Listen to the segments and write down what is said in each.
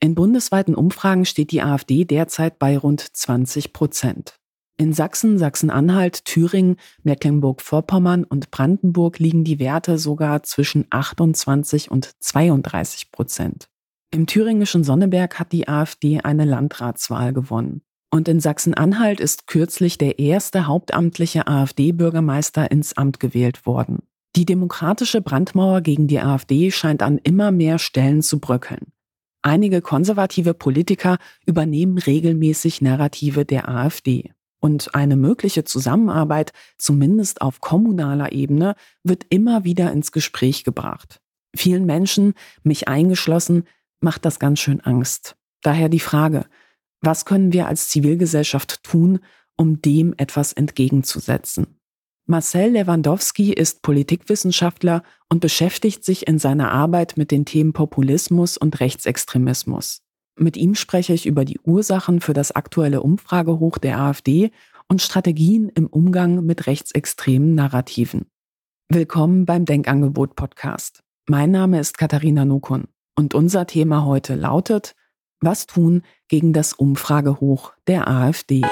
In bundesweiten Umfragen steht die AfD derzeit bei rund 20 Prozent. In Sachsen, Sachsen-Anhalt, Thüringen, Mecklenburg-Vorpommern und Brandenburg liegen die Werte sogar zwischen 28 und 32 Prozent. Im thüringischen Sonneberg hat die AfD eine Landratswahl gewonnen. Und in Sachsen-Anhalt ist kürzlich der erste hauptamtliche AfD-Bürgermeister ins Amt gewählt worden. Die demokratische Brandmauer gegen die AfD scheint an immer mehr Stellen zu bröckeln. Einige konservative Politiker übernehmen regelmäßig Narrative der AfD. Und eine mögliche Zusammenarbeit, zumindest auf kommunaler Ebene, wird immer wieder ins Gespräch gebracht. Vielen Menschen, mich eingeschlossen, macht das ganz schön Angst. Daher die Frage, was können wir als Zivilgesellschaft tun, um dem etwas entgegenzusetzen? Marcel Lewandowski ist Politikwissenschaftler und beschäftigt sich in seiner Arbeit mit den Themen Populismus und Rechtsextremismus. Mit ihm spreche ich über die Ursachen für das aktuelle Umfragehoch der AfD und Strategien im Umgang mit rechtsextremen Narrativen. Willkommen beim Denkangebot Podcast. Mein Name ist Katharina Nukun und unser Thema heute lautet, was tun gegen das Umfragehoch der AfD?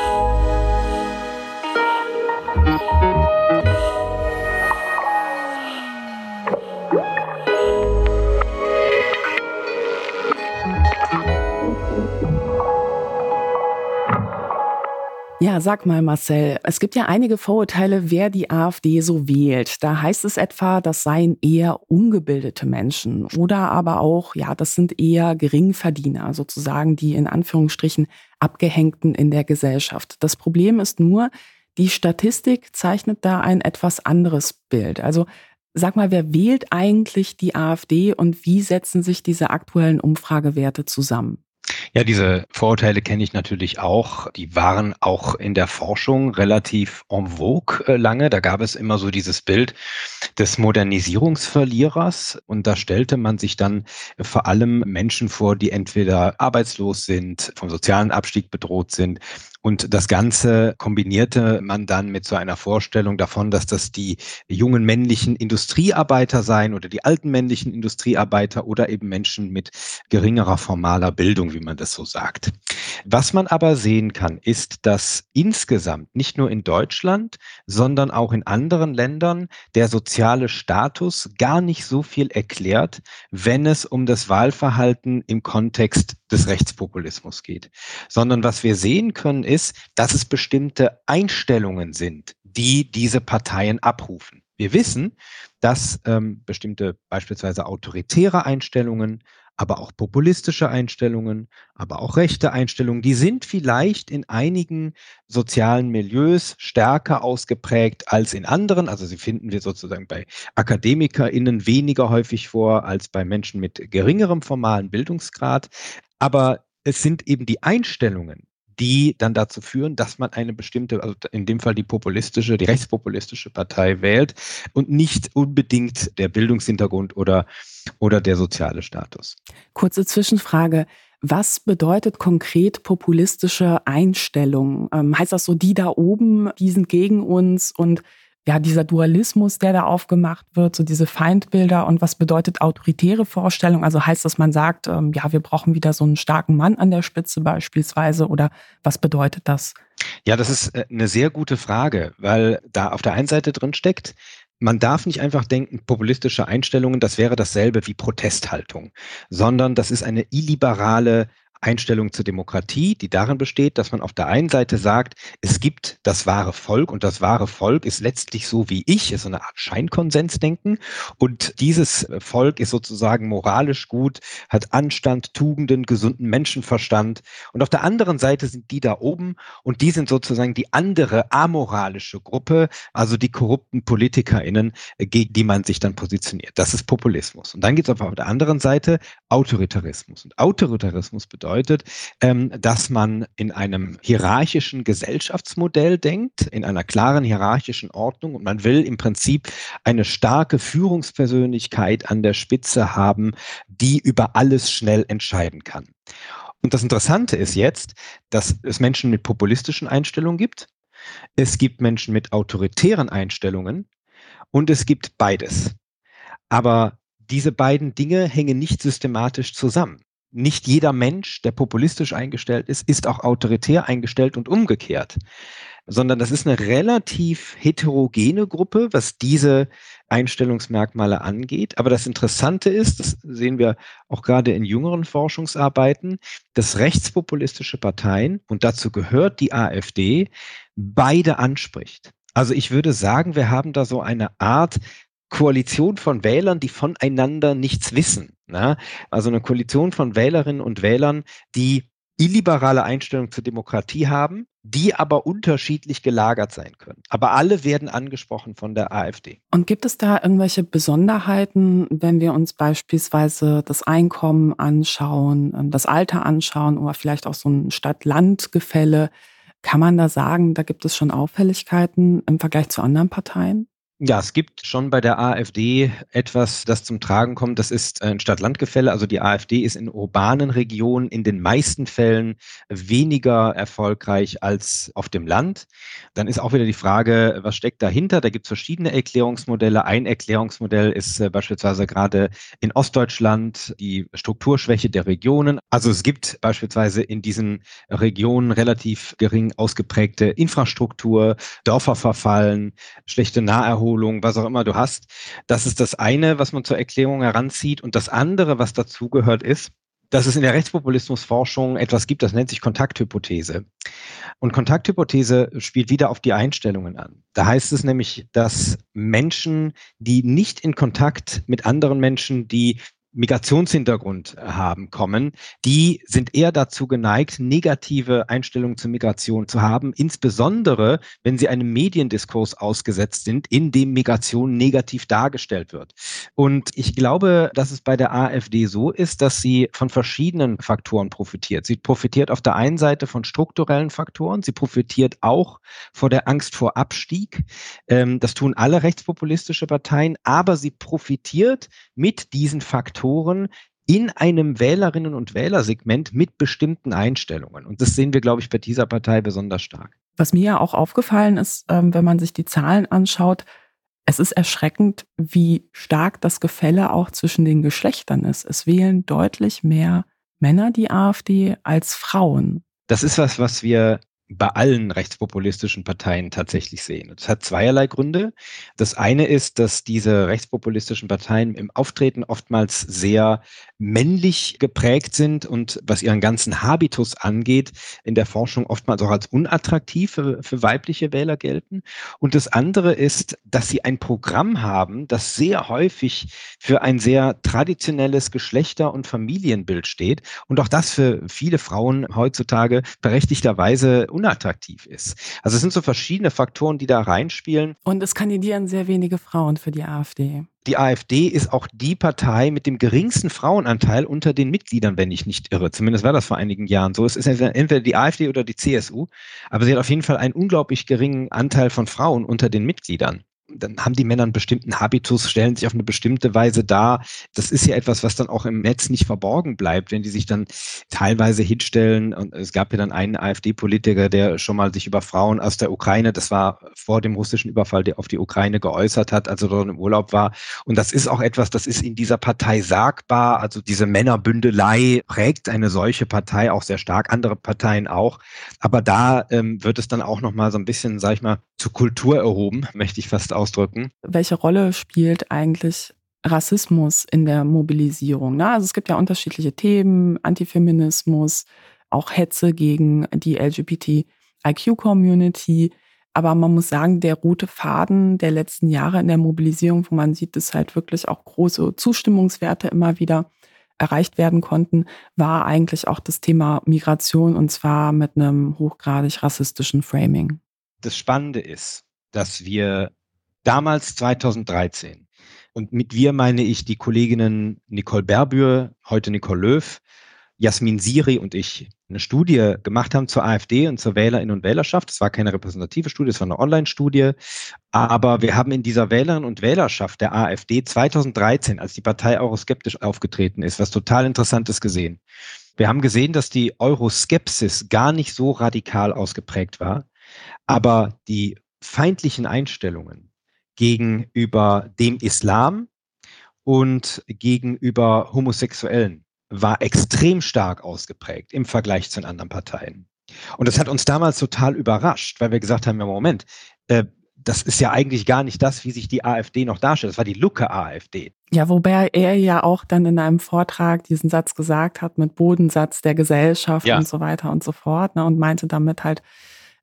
Ja, sag mal, Marcel, es gibt ja einige Vorurteile, wer die AfD so wählt. Da heißt es etwa, das seien eher ungebildete Menschen oder aber auch, ja, das sind eher Geringverdiener, sozusagen die in Anführungsstrichen Abgehängten in der Gesellschaft. Das Problem ist nur, die Statistik zeichnet da ein etwas anderes Bild. Also sag mal, wer wählt eigentlich die AfD und wie setzen sich diese aktuellen Umfragewerte zusammen? Ja, diese Vorurteile kenne ich natürlich auch. Die waren auch in der Forschung relativ en vogue äh, lange. Da gab es immer so dieses Bild des Modernisierungsverlierers. Und da stellte man sich dann vor allem Menschen vor, die entweder arbeitslos sind, vom sozialen Abstieg bedroht sind und das Ganze kombinierte man dann mit so einer Vorstellung davon, dass das die jungen männlichen Industriearbeiter seien oder die alten männlichen Industriearbeiter oder eben Menschen mit geringerer formaler Bildung, wie man das so sagt. Was man aber sehen kann, ist, dass insgesamt nicht nur in Deutschland, sondern auch in anderen Ländern der soziale Status gar nicht so viel erklärt, wenn es um das Wahlverhalten im Kontext des Rechtspopulismus geht, sondern was wir sehen können ist, dass es bestimmte Einstellungen sind, die diese Parteien abrufen. Wir wissen, dass ähm, bestimmte beispielsweise autoritäre Einstellungen, aber auch populistische Einstellungen, aber auch rechte Einstellungen, die sind vielleicht in einigen sozialen Milieus stärker ausgeprägt als in anderen. Also sie finden wir sozusagen bei AkademikerInnen weniger häufig vor als bei Menschen mit geringerem formalen Bildungsgrad. Aber es sind eben die Einstellungen, die dann dazu führen, dass man eine bestimmte, also in dem Fall die populistische, die rechtspopulistische Partei wählt und nicht unbedingt der Bildungshintergrund oder, oder der soziale Status. Kurze Zwischenfrage. Was bedeutet konkret populistische Einstellung? Ähm, heißt das so, die da oben, die sind gegen uns und ja, dieser Dualismus, der da aufgemacht wird, so diese Feindbilder und was bedeutet autoritäre Vorstellung? Also heißt das, man sagt, ähm, ja, wir brauchen wieder so einen starken Mann an der Spitze beispielsweise oder was bedeutet das? Ja, das ist äh, eine sehr gute Frage, weil da auf der einen Seite drin steckt, man darf nicht einfach denken, populistische Einstellungen, das wäre dasselbe wie Protesthaltung, sondern das ist eine illiberale Einstellung zur Demokratie, die darin besteht, dass man auf der einen Seite sagt, es gibt das wahre Volk und das wahre Volk ist letztlich so wie ich, ist so eine Art Scheinkonsensdenken und dieses Volk ist sozusagen moralisch gut, hat Anstand, Tugenden, gesunden Menschenverstand und auf der anderen Seite sind die da oben und die sind sozusagen die andere amoralische Gruppe, also die korrupten PolitikerInnen, gegen die man sich dann positioniert. Das ist Populismus. Und dann gibt es auf der anderen Seite Autoritarismus. Und Autoritarismus bedeutet, bedeutet, ähm, dass man in einem hierarchischen Gesellschaftsmodell denkt, in einer klaren hierarchischen Ordnung und man will im Prinzip eine starke Führungspersönlichkeit an der Spitze haben, die über alles schnell entscheiden kann. Und das Interessante ist jetzt, dass es Menschen mit populistischen Einstellungen gibt. Es gibt Menschen mit autoritären Einstellungen und es gibt beides. Aber diese beiden Dinge hängen nicht systematisch zusammen nicht jeder Mensch, der populistisch eingestellt ist, ist auch autoritär eingestellt und umgekehrt sondern das ist eine relativ heterogene Gruppe, was diese Einstellungsmerkmale angeht. Aber das Interessante ist, das sehen wir auch gerade in jüngeren Forschungsarbeiten, dass rechtspopulistische Parteien, und dazu gehört die AfD, beide anspricht. Also ich würde sagen, wir haben da so eine Art Koalition von Wählern, die voneinander nichts wissen. Ne? Also eine Koalition von Wählerinnen und Wählern, die illiberale Einstellung zur Demokratie haben, die aber unterschiedlich gelagert sein können. Aber alle werden angesprochen von der AfD. Und gibt es da irgendwelche Besonderheiten, wenn wir uns beispielsweise das Einkommen anschauen, ähm, das Alter anschauen oder vielleicht auch so ein Stadt-Land-Gefälle? Kann man da sagen, da gibt es schon Auffälligkeiten im Vergleich zu anderen Parteien? Ja, es gibt schon bei der AfD etwas, das zum Tragen kommt. Das ist ein Stadt-Land-Gefälle. Also die AfD ist in urbanen Regionen in den meisten Fällen weniger erfolgreich als auf dem Land. Dann ist auch wieder die Frage, was steckt dahinter? Da gibt es verschiedene Erklärungsmodelle. Ein Erklärungsmodell ist äh, beispielsweise gerade in Ostdeutschland die Strukturschwäche der Regionen. Also es gibt beispielsweise in diesen Regionen relativ gering ausgeprägte Infrastruktur, Dörfer verfallen, schlechte Naherholung Naherholung, was auch immer du hast. Das ist das eine, was man zur Erklärung heranzieht. Und das andere, was dazugehört, ist, dass es in der Rechtspopulismusforschung etwas gibt, das nennt sich Kontakthypothese. Und Kontakthypothese spielt wieder auf die Einstellungen an. Da heißt es nämlich, dass Menschen, die nicht in Kontakt mit anderen Menschen, die Migrationshintergrund haben, kommen, die sind eher dazu geneigt, negative Einstellungen zur Migration zu haben, insbesondere wenn sie einem Mediendiskurs ausgesetzt sind, in dem Migration negativ dargestellt wird. Und ich glaube, dass es bei der AfD so ist, dass sie von verschiedenen Faktoren profitiert. Sie profitiert auf der einen Seite von strukturellen Faktoren, sie profitiert auch vor der Angst vor Abstieg. Ähm, das tun alle rechtspopulistische Parteien, aber sie profitiert mit diesen Faktoren Faktoren in einem Wählerinnen- und Wählersegment mit bestimmten Einstellungen. Und das sehen wir, glaube ich, bei dieser Partei besonders stark. Was mir ja auch aufgefallen ist, ähm, wenn man sich die Zahlen anschaut, es ist erschreckend, wie stark das Gefälle auch zwischen den Geschlechtern ist. Es wählen deutlich mehr Männer die AfD als Frauen. Das ist was, was wir bei allen rechtspopulistischen Parteien tatsächlich sehen. Das hat zweierlei Gründe. Das eine ist, dass diese rechtspopulistischen Parteien im Auftreten oftmals sehr männlich geprägt sind und was ihren ganzen Habitus angeht, in der Forschung oftmals auch als unattraktiv für, für weibliche Wähler gelten. Und das andere ist, dass sie ein Programm haben, das sehr häufig für ein sehr traditionelles Geschlechter- und Familienbild steht und auch das für viele Frauen heutzutage berechtigterweise unattraktiv ist. Also es sind so verschiedene Faktoren, die da reinspielen. Und es kandidieren sehr wenige Frauen für die AfD. Die AfD ist auch die Partei mit dem geringsten Frauenanteil unter den Mitgliedern, wenn ich nicht irre. Zumindest war das vor einigen Jahren so. Es ist entweder die AfD oder die CSU, aber sie hat auf jeden Fall einen unglaublich geringen Anteil von Frauen unter den Mitgliedern dann haben die Männer einen bestimmten Habitus, stellen sich auf eine bestimmte Weise dar. Das ist ja etwas, was dann auch im Netz nicht verborgen bleibt, wenn die sich dann teilweise hinstellen. Und es gab ja dann einen AfD-Politiker, der schon mal sich über Frauen aus der Ukraine, das war vor dem russischen Überfall, der auf die Ukraine geäußert hat, also dort im Urlaub war. Und das ist auch etwas, das ist in dieser Partei sagbar. Also diese Männerbündelei prägt eine solche Partei auch sehr stark, andere Parteien auch. Aber da ähm, wird es dann auch nochmal so ein bisschen, sag ich mal, zur Kultur erhoben, möchte ich fast ausdrücken. Welche Rolle spielt eigentlich Rassismus in der Mobilisierung? Ne? Also es gibt ja unterschiedliche Themen, Antifeminismus, auch Hetze gegen die LGBTIQ-Community. Aber man muss sagen, der rote Faden der letzten Jahre in der Mobilisierung, wo man sieht, dass halt wirklich auch große Zustimmungswerte immer wieder erreicht werden konnten, war eigentlich auch das Thema Migration und zwar mit einem hochgradig rassistischen Framing. Das Spannende ist, dass wir damals 2013. Und mit wir meine ich die Kolleginnen Nicole Berbür, heute Nicole Löw, Jasmin Siri und ich eine Studie gemacht haben zur AfD und zur Wählerinnen und Wählerschaft. Es war keine repräsentative Studie, es war eine Online-Studie. Aber wir haben in dieser Wählerinnen und Wählerschaft der AfD 2013, als die Partei euroskeptisch aufgetreten ist, was total Interessantes gesehen. Wir haben gesehen, dass die Euroskepsis gar nicht so radikal ausgeprägt war, aber die feindlichen Einstellungen gegenüber dem Islam und gegenüber Homosexuellen war extrem stark ausgeprägt im Vergleich zu den anderen Parteien. Und das hat uns damals total überrascht, weil wir gesagt haben, ja, Moment, äh, das ist ja eigentlich gar nicht das, wie sich die AfD noch darstellt. Das war die Lucke AfD. Ja, wobei er ja auch dann in einem Vortrag diesen Satz gesagt hat mit Bodensatz der Gesellschaft ja. und so weiter und so fort ne, und meinte damit halt,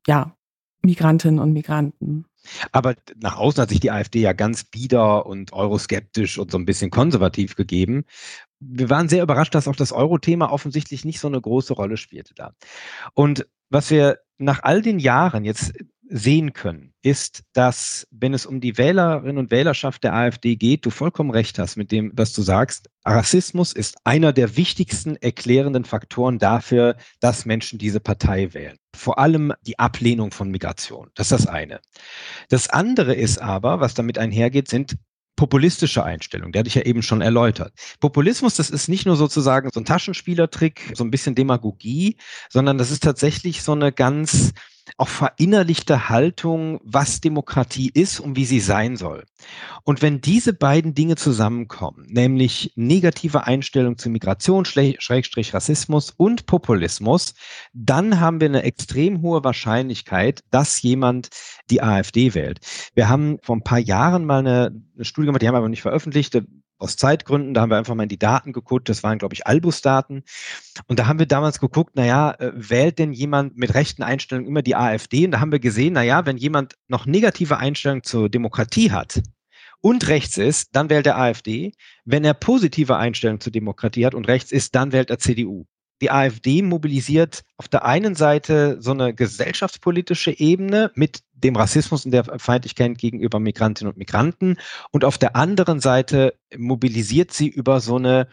ja, Migrantinnen und Migranten. Aber nach außen hat sich die AfD ja ganz bieder und euroskeptisch und so ein bisschen konservativ gegeben. Wir waren sehr überrascht, dass auch das Euro-Thema offensichtlich nicht so eine große Rolle spielte da. Und was wir nach all den Jahren jetzt sehen können, ist, dass wenn es um die Wählerinnen und Wählerschaft der AfD geht, du vollkommen recht hast mit dem, was du sagst. Rassismus ist einer der wichtigsten erklärenden Faktoren dafür, dass Menschen diese Partei wählen. Vor allem die Ablehnung von Migration. Das ist das eine. Das andere ist aber, was damit einhergeht, sind populistische Einstellung, der hatte ich ja eben schon erläutert. Populismus, das ist nicht nur sozusagen so ein Taschenspielertrick, so ein bisschen Demagogie, sondern das ist tatsächlich so eine ganz auch verinnerlichte Haltung, was Demokratie ist und wie sie sein soll. Und wenn diese beiden Dinge zusammenkommen, nämlich negative Einstellung zu Migration, Schrägstrich Rassismus und Populismus, dann haben wir eine extrem hohe Wahrscheinlichkeit, dass jemand die AfD wählt. Wir haben vor ein paar Jahren mal eine, eine Studie gemacht, die haben wir aber nicht veröffentlicht, aus Zeitgründen, da haben wir einfach mal in die Daten geguckt, das waren, glaube ich, Albus-Daten. Und da haben wir damals geguckt, naja, äh, wählt denn jemand mit rechten Einstellungen immer die AfD? Und da haben wir gesehen, naja, wenn jemand noch negative Einstellungen zur Demokratie hat und rechts ist, dann wählt er AfD. Wenn er positive Einstellungen zur Demokratie hat und rechts ist, dann wählt er CDU die AfD mobilisiert auf der einen Seite so eine gesellschaftspolitische Ebene mit dem Rassismus und der Feindlichkeit gegenüber Migrantinnen und Migranten und auf der anderen Seite mobilisiert sie über so eine,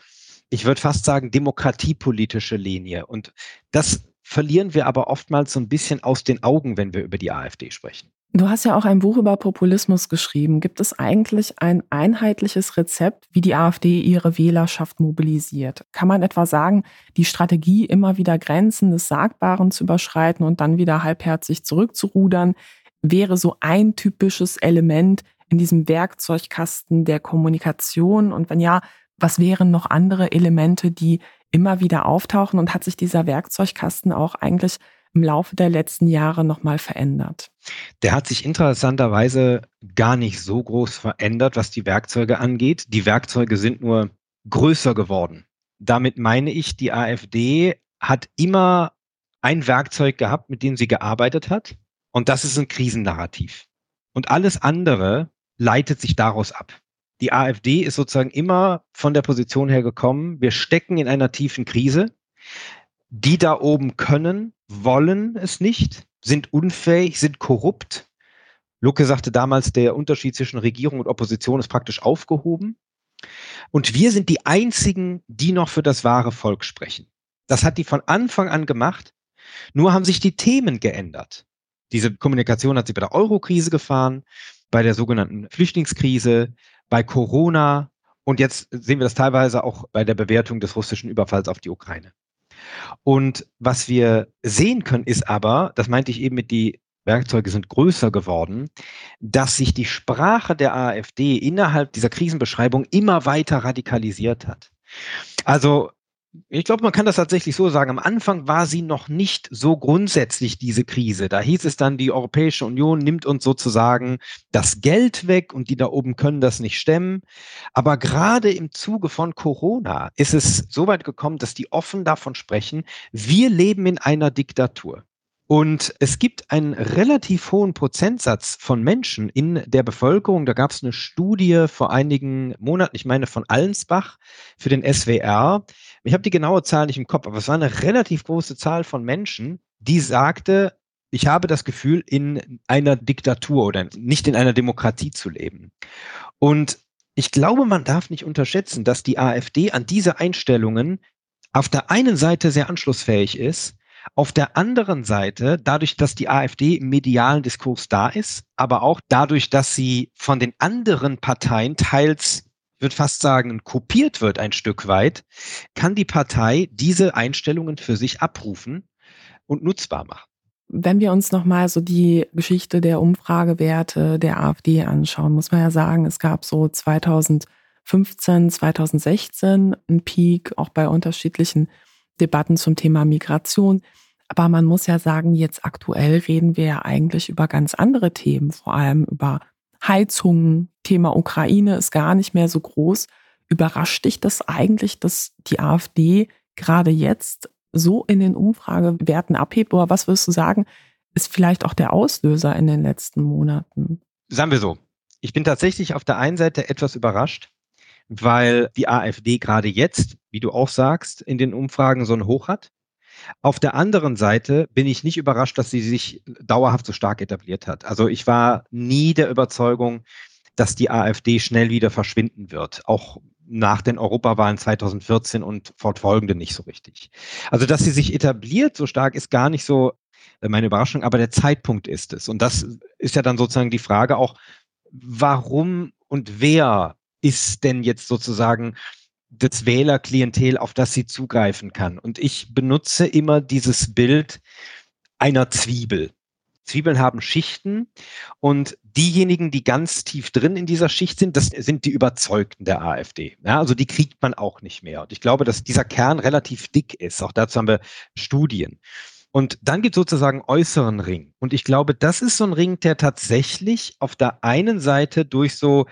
ich würde fast sagen, demokratiepolitische Linie. Und das verlieren wir aber oftmals so ein bisschen aus den Augen, wenn wir über die AfD sprechen. Du hast ja auch ein Buch über Populismus geschrieben. Gibt es eigentlich ein einheitliches Rezept, wie die AfD ihre Wählerschaft mobilisiert? Kann man etwa sagen, die Strategie, immer wieder Grenzen des Sagbaren zu überschreiten und dann wieder halbherzig zurückzurudern, wäre so ein typisches Element in diesem Werkzeugkasten der Kommunikation? Und wenn ja, was wären noch andere Elemente, die immer wieder auftauchen? Und hat sich dieser Werkzeugkasten auch eigentlich im Laufe der letzten Jahre nochmal verändert? Der hat sich interessanterweise gar nicht so groß verändert, was die Werkzeuge angeht. Die Werkzeuge sind nur größer geworden. Damit meine ich, die AfD hat immer ein Werkzeug gehabt, mit dem sie gearbeitet hat. Und das ist ein Krisennarrativ. Und alles andere leitet sich daraus ab. Die AfD ist sozusagen immer von der Position her gekommen, wir stecken in einer tiefen Krise. Die da oben können, wollen es nicht, sind unfähig, sind korrupt. Lucke sagte damals, der Unterschied zwischen Regierung und Opposition ist praktisch aufgehoben. Und wir sind die einzigen, die noch für das wahre Volk sprechen. Das hat die von Anfang an gemacht. Nur haben sich die Themen geändert. Diese Kommunikation hat sie bei der Eurokrise gefahren, bei der sogenannten Flüchtlingskrise, bei Corona und jetzt sehen wir das teilweise auch bei der Bewertung des russischen Überfalls auf die Ukraine. Und was wir sehen können, ist aber, das meinte ich eben mit die Werkzeuge sind größer geworden, dass sich die Sprache der AfD innerhalb dieser Krisenbeschreibung immer weiter radikalisiert hat. Also ich glaube, man kann das tatsächlich so sagen. Am Anfang war sie noch nicht so grundsätzlich diese Krise. Da hieß es dann, die Europäische Union nimmt uns sozusagen das Geld weg und die da oben können das nicht stemmen. Aber gerade im Zuge von Corona ist es so weit gekommen, dass die offen davon sprechen, wir leben in einer Diktatur. Und es gibt einen relativ hohen Prozentsatz von Menschen in der Bevölkerung. Da gab es eine Studie vor einigen Monaten, ich meine von Allensbach für den SWR. Ich habe die genaue Zahl nicht im Kopf, aber es war eine relativ große Zahl von Menschen, die sagte, ich habe das Gefühl, in einer Diktatur oder nicht in einer Demokratie zu leben. Und ich glaube, man darf nicht unterschätzen, dass die AfD an diese Einstellungen auf der einen Seite sehr anschlussfähig ist, auf der anderen Seite, dadurch, dass die AfD im medialen Diskurs da ist, aber auch dadurch, dass sie von den anderen Parteien teils ich würde fast sagen, kopiert wird ein Stück weit, kann die Partei diese Einstellungen für sich abrufen und nutzbar machen. Wenn wir uns nochmal so die Geschichte der Umfragewerte der AfD anschauen, muss man ja sagen, es gab so 2000 2015, 2016 ein Peak, auch bei unterschiedlichen Debatten zum Thema Migration. Aber man muss ja sagen, jetzt aktuell reden wir ja eigentlich über ganz andere Themen, vor allem über Heizungen. Thema Ukraine ist gar nicht mehr so groß. Überrascht dich das eigentlich, dass die AfD gerade jetzt so in den Umfragewerten abhebt? Oder was würdest du sagen, ist vielleicht auch der Auslöser in den letzten Monaten? Sagen wir so. Ich bin tatsächlich auf der einen Seite etwas überrascht, weil die AfD gerade jetzt, wie du auch sagst, in den Umfragen so ein Hoch hat. Auf der anderen Seite bin ich nicht überrascht, dass sie sich dauerhaft so stark etabliert hat. Also ich war nie der Überzeugung, dass die AfD schnell wieder verschwinden wird. Auch nach den Europawahlen 2014 und fortfolgende nicht so richtig. Also, dass sie sich etabliert so stark, ist gar nicht so äh, meine Überraschung, aber der Zeitpunkt ist es. Und das ist ja dann sozusagen die Frage auch, warum und wer ist denn jetzt sozusagen das Wählerklientel, auf das sie zugreifen kann? Und ich benutze immer dieses Bild einer Zwiebel. Zwiebeln haben Schichten und diejenigen, die ganz tief drin in dieser Schicht sind, das sind die Überzeugten der AfD. Ja, also die kriegt man auch nicht mehr. Und ich glaube, dass dieser Kern relativ dick ist. Auch dazu haben wir Studien. Und dann gibt es sozusagen äußeren Ring. Und ich glaube, das ist so ein Ring, der tatsächlich auf der einen Seite durch so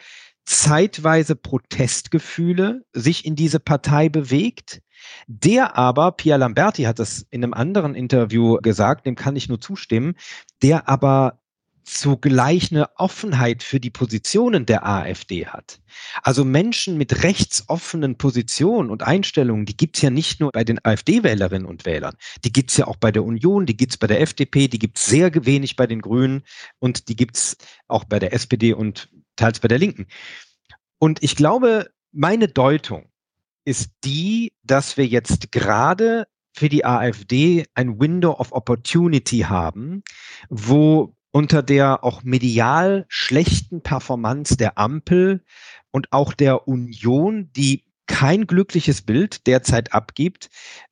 zeitweise Protestgefühle sich in diese Partei bewegt, der aber, Pia Lamberti hat das in einem anderen Interview gesagt, dem kann ich nur zustimmen, der aber zugleich eine Offenheit für die Positionen der AfD hat. Also Menschen mit rechtsoffenen Positionen und Einstellungen, die gibt's ja nicht nur bei den AfD-Wählerinnen und Wählern, die gibt's ja auch bei der Union, die gibt's bei der FDP, die gibt's sehr wenig bei den Grünen und die gibt's auch bei der SPD und teils bei der Linken. Und ich glaube, meine Deutung ist die, dass wir jetzt gerade für die AfD ein Window of Opportunity haben, wo unter der auch medial schlechten Performance der Ampel und auch der Union, die kein glückliches Bild derzeit abgibt,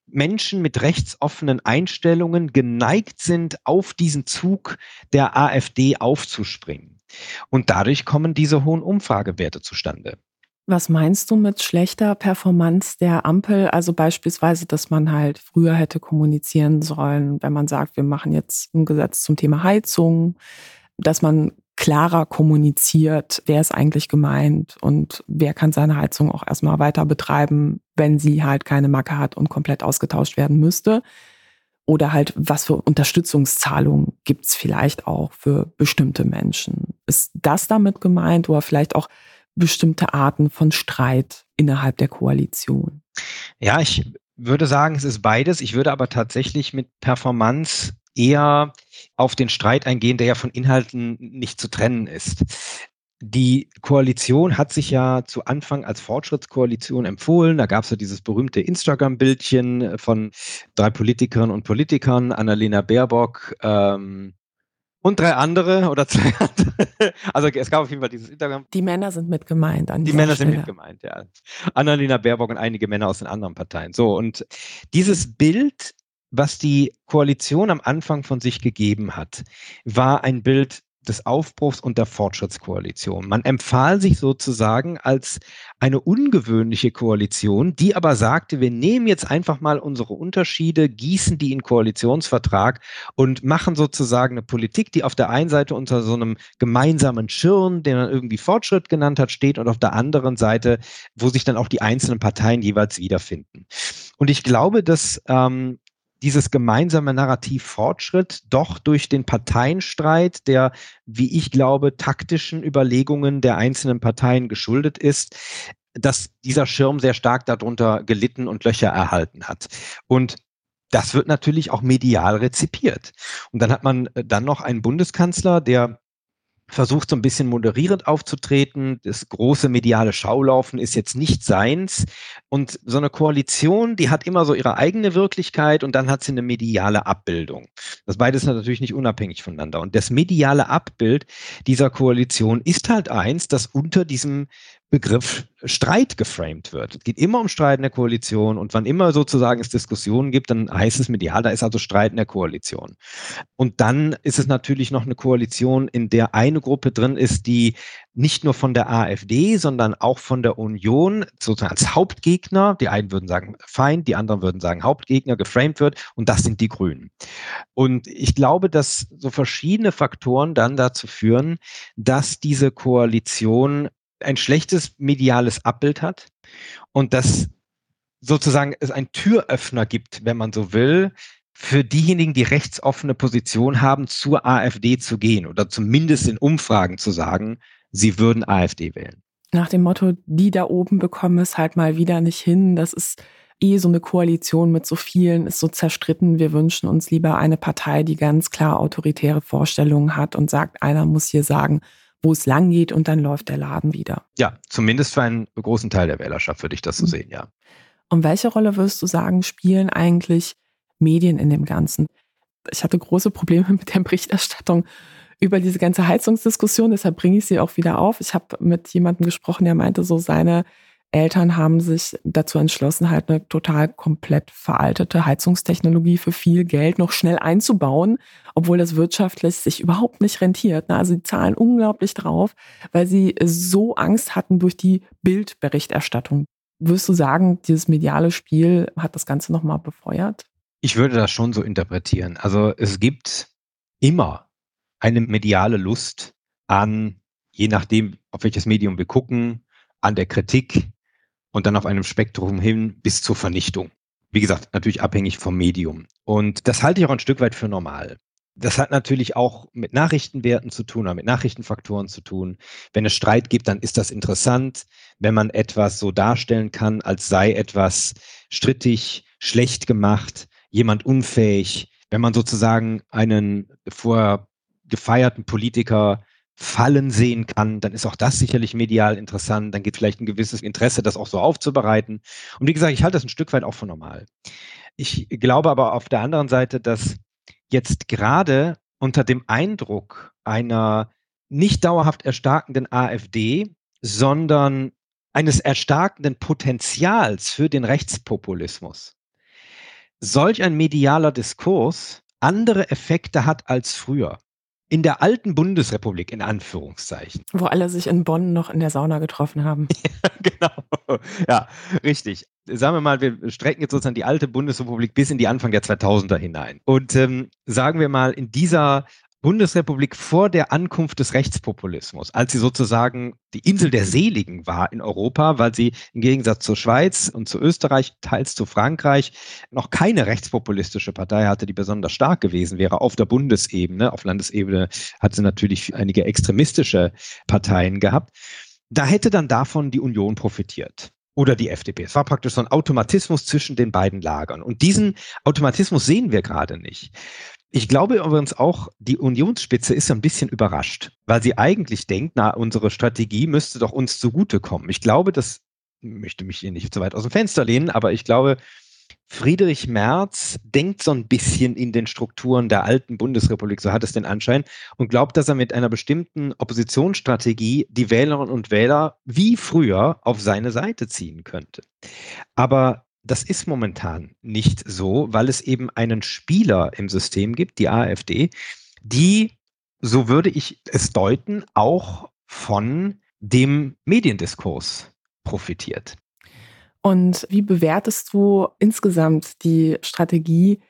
Menschen mit rechtsoffenen Einstellungen geneigt sind, auf diesen Zug der AfD aufzuspringen. Und dadurch kommen diese hohen Umfragewerte zustande. Was meinst du mit schlechter Performance der Ampel? Also beispielsweise, dass man halt früher hätte kommunizieren sollen, wenn man sagt, wir machen jetzt ein Gesetz zum Thema Heizung, dass man klarer kommuniziert, wer ist eigentlich gemeint und wer kann seine Heizung auch erstmal weiter betreiben, wenn sie halt keine Macke hat und komplett ausgetauscht werden müsste. Oder halt, was für Unterstützungszahlungen gibt's vielleicht auch für bestimmte Menschen? Ist das damit gemeint oder vielleicht auch bestimmte Arten von Streit innerhalb der Koalition? Ja, ich würde sagen, es ist beides. Ich würde aber tatsächlich mit Performance eher auf den Streit eingehen, der ja von Inhalten nicht zu trennen ist. Die Koalition hat sich ja zu Anfang als Fortschrittskoalition empfohlen. Da gab es ja dieses berühmte Instagram-Bildchen von drei Politikerinnen und Politikern, Annalena Baerbock, ähm, und drei andere oder zwei andere. Also es gab auf jeden Fall dieses Instagram. Die Männer sind mit gemeint. Die Männer Stelle. sind mit gemeint, ja. Annalena Baerbock und einige Männer aus den anderen Parteien. So, und dieses Bild, was die Koalition am Anfang von sich gegeben hat, war ein Bild des Aufbruchs und der Fortschrittskoalition. Man empfahl sich sozusagen als eine ungewöhnliche Koalition, die aber sagte, wir nehmen jetzt einfach mal unsere Unterschiede, gießen die in Koalitionsvertrag und machen sozusagen eine Politik, die auf der einen Seite unter so einem gemeinsamen Schirm, den man irgendwie Fortschritt genannt hat, steht und auf der anderen Seite, wo sich dann auch die einzelnen Parteien jeweils wiederfinden. Und ich glaube, dass ähm, dieses gemeinsame Narrativ Fortschritt doch durch den Parteienstreit, der, wie ich glaube, taktischen Überlegungen der einzelnen Parteien geschuldet ist, dass dieser Schirm sehr stark darunter gelitten und Löcher erhalten hat. Und das wird natürlich auch medial rezipiert. Und dann hat man äh, dann noch einen Bundeskanzler, der versucht so ein bisschen moderierend aufzutreten. Das große mediale Schaulaufen ist jetzt nicht seins. Und so eine Koalition, die hat immer so ihre eigene Wirklichkeit und dann hat sie eine mediale Abbildung. Das beides ist natürlich nicht unabhängig voneinander. Und das mediale Abbild dieser Koalition ist halt eins, das unter diesem Begriff Streit geframed wird. Es geht immer um Streit in der Koalition und wann immer sozusagen es Diskussionen gibt, dann heißt es medial, da ist also Streit in der Koalition. Und dann ist es natürlich noch eine Koalition, in der eine Gruppe drin ist, die nicht nur von der AfD, sondern auch von der Union sozusagen als Hauptgegner, die einen würden sagen Feind, die anderen würden sagen Hauptgegner geframed wird und das sind die Grünen. Und ich glaube, dass so verschiedene Faktoren dann dazu führen, dass diese Koalition ein schlechtes mediales Abbild hat und dass sozusagen es einen Türöffner gibt, wenn man so will, für diejenigen, die rechtsoffene Position haben, zur AfD zu gehen oder zumindest in Umfragen zu sagen, sie würden AfD wählen. Nach dem Motto, die da oben bekommen es halt mal wieder nicht hin. Das ist eh so eine Koalition mit so vielen, ist so zerstritten. Wir wünschen uns lieber eine Partei, die ganz klar autoritäre Vorstellungen hat und sagt, einer muss hier sagen, wo es lang geht und dann läuft der Laden wieder. Ja, zumindest für einen großen Teil der Wählerschaft würde ich das so mhm. sehen, ja. Und welche Rolle würdest du sagen, spielen eigentlich Medien in dem Ganzen? Ich hatte große Probleme mit der Berichterstattung über diese ganze Heizungsdiskussion, deshalb bringe ich sie auch wieder auf. Ich habe mit jemandem gesprochen, der meinte, so seine Eltern haben sich dazu entschlossen, halt eine total komplett veraltete Heizungstechnologie für viel Geld noch schnell einzubauen, obwohl das wirtschaftlich sich überhaupt nicht rentiert. Also sie zahlen unglaublich drauf, weil sie so Angst hatten durch die Bildberichterstattung. Würdest du sagen, dieses mediale Spiel hat das Ganze nochmal befeuert? Ich würde das schon so interpretieren. Also es gibt immer eine mediale Lust an, je nachdem, auf welches Medium wir gucken, an der Kritik, und dann auf einem Spektrum hin bis zur Vernichtung. Wie gesagt, natürlich abhängig vom Medium. Und das halte ich auch ein Stück weit für normal. Das hat natürlich auch mit Nachrichtenwerten zu tun oder mit Nachrichtenfaktoren zu tun. Wenn es Streit gibt, dann ist das interessant, wenn man etwas so darstellen kann, als sei etwas strittig, schlecht gemacht, jemand unfähig. Wenn man sozusagen einen vor gefeierten Politiker Fallen sehen kann, dann ist auch das sicherlich medial interessant. Dann geht vielleicht ein gewisses Interesse, das auch so aufzubereiten. Und wie gesagt, ich halte das ein Stück weit auch für normal. Ich glaube aber auf der anderen Seite, dass jetzt gerade unter dem Eindruck einer nicht dauerhaft erstarkenden AfD, sondern eines erstarkenden Potenzials für den Rechtspopulismus, solch ein medialer Diskurs andere Effekte hat als früher in der alten Bundesrepublik, in Anführungszeichen. Wo alle sich in Bonn noch in der Sauna getroffen haben. ja, genau. Ja, richtig. Sagen wir mal, wir strecken jetzt sozusagen die alte Bundesrepublik bis in die Anfang der 2000er hinein. Und ähm, sagen wir mal, in dieser Bundesrepublik vor der Ankunft des Rechtspopulismus, als sie sozusagen die Insel der Seligen war in Europa, weil sie im Gegensatz zur Schweiz und zu Österreich, teils zu Frankreich, noch keine rechtspopulistische Partei hatte, die besonders stark gewesen wäre auf der Bundesebene. Auf Landesebene hat sie natürlich einige extremistische Parteien gehabt. Da hätte dann davon die Union profitiert oder die FDP. Es war praktisch so ein Automatismus zwischen den beiden Lagern. Und diesen Automatismus sehen wir gerade nicht. Ich glaube übrigens auch, die Unionsspitze ist ein bisschen überrascht, weil sie eigentlich denkt, na, unsere Strategie müsste doch uns zugutekommen. Ich glaube, das möchte mich hier nicht zu weit aus dem Fenster lehnen, aber ich glaube, Friedrich Merz denkt so ein bisschen in den Strukturen der alten Bundesrepublik, so hat es den Anschein, und glaubt, dass er mit einer bestimmten Oppositionsstrategie die Wählerinnen und Wähler wie früher auf seine Seite ziehen könnte. Aber das ist momentan nicht so, weil es eben einen Spieler im System gibt, die AfD, die, so würde ich es deuten, auch von dem Mediendiskurs profitiert. Und wie bewertest du insgesamt die Strategie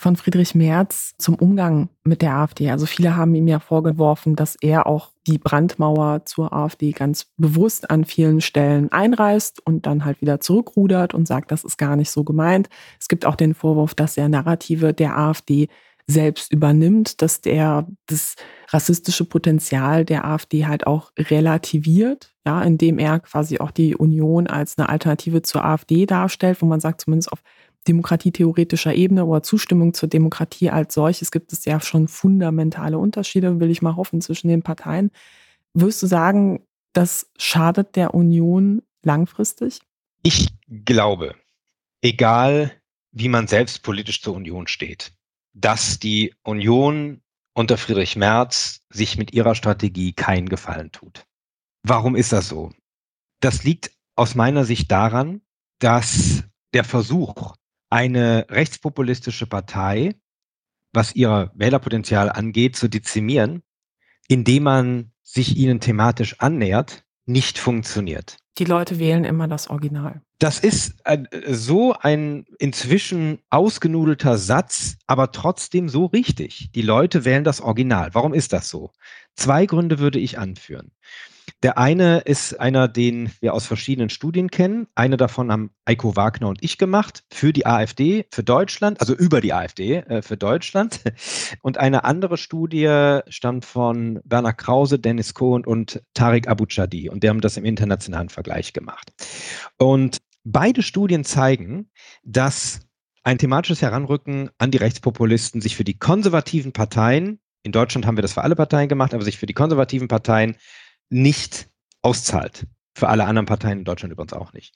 von Friedrich Merz zum Umgang mit der AfD. Also viele haben ihm ja vorgeworfen, dass er auch die Brandmauer zur AfD ganz bewusst an vielen Stellen einreißt und dann halt wieder zurückrudert und sagt, das ist gar nicht so gemeint. Es gibt auch den Vorwurf, dass er Narrative der AfD selbst übernimmt, dass der das rassistische Potenzial der AfD halt auch relativiert, ja, indem er quasi auch die Union als eine Alternative zur AfD darstellt, wo man sagt, zumindest auf demokratietheoretischer Ebene oder Zustimmung zur Demokratie als solches gibt es ja schon fundamentale Unterschiede, will ich mal hoffen, zwischen den Parteien. Würdest du sagen, das schadet der Union langfristig? Ich glaube, egal wie man selbst politisch zur Union steht, dass die Union unter Friedrich Merz sich mit ihrer Strategie keinen Gefallen tut. Warum ist das so? Das liegt aus meiner Sicht daran, dass der Versuch, eine rechtspopulistische Partei, was ihr Wählerpotenzial angeht, zu dezimieren, indem man sich ihnen thematisch annähert, nicht funktioniert. Die Leute wählen immer das Original. Das ist so ein inzwischen ausgenudelter Satz, aber trotzdem so richtig. Die Leute wählen das Original. Warum ist das so? Zwei Gründe würde ich anführen. Der eine ist einer, den wir aus verschiedenen Studien kennen. Eine davon haben Eiko Wagner und ich gemacht für die AfD, für Deutschland, also über die AfD äh, für Deutschland. Und eine andere Studie stammt von Werner Krause, Dennis Kohn und Tariq Abu-Chadi. Und die haben das im internationalen Vergleich gemacht. Und beide Studien zeigen, dass ein thematisches Heranrücken an die Rechtspopulisten sich für die konservativen Parteien, in Deutschland haben wir das für alle Parteien gemacht, aber sich für die konservativen Parteien nicht auszahlt. Für alle anderen Parteien in Deutschland übrigens auch nicht.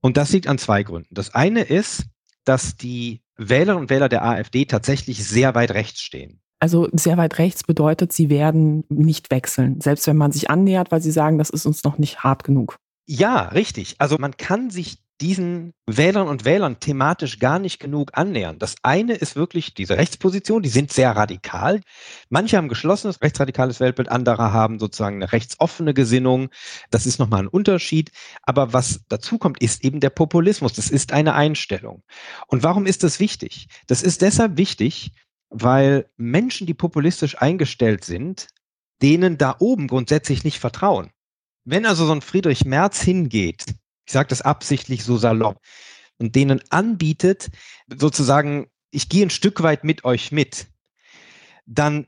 Und das liegt an zwei Gründen. Das eine ist, dass die Wählerinnen und Wähler der AfD tatsächlich sehr weit rechts stehen. Also sehr weit rechts bedeutet, sie werden nicht wechseln, selbst wenn man sich annähert, weil sie sagen, das ist uns noch nicht hart genug. Ja, richtig. Also man kann sich diesen Wählern und Wählern thematisch gar nicht genug annähern. Das eine ist wirklich diese Rechtsposition, die sind sehr radikal. Manche haben geschlossenes rechtsradikales Weltbild, andere haben sozusagen eine rechtsoffene Gesinnung. Das ist nochmal ein Unterschied. Aber was dazu kommt, ist eben der Populismus. Das ist eine Einstellung. Und warum ist das wichtig? Das ist deshalb wichtig, weil Menschen, die populistisch eingestellt sind, denen da oben grundsätzlich nicht vertrauen. Wenn also so ein Friedrich Merz hingeht ich sage das absichtlich so salopp, und denen anbietet, sozusagen, ich gehe ein Stück weit mit euch mit, dann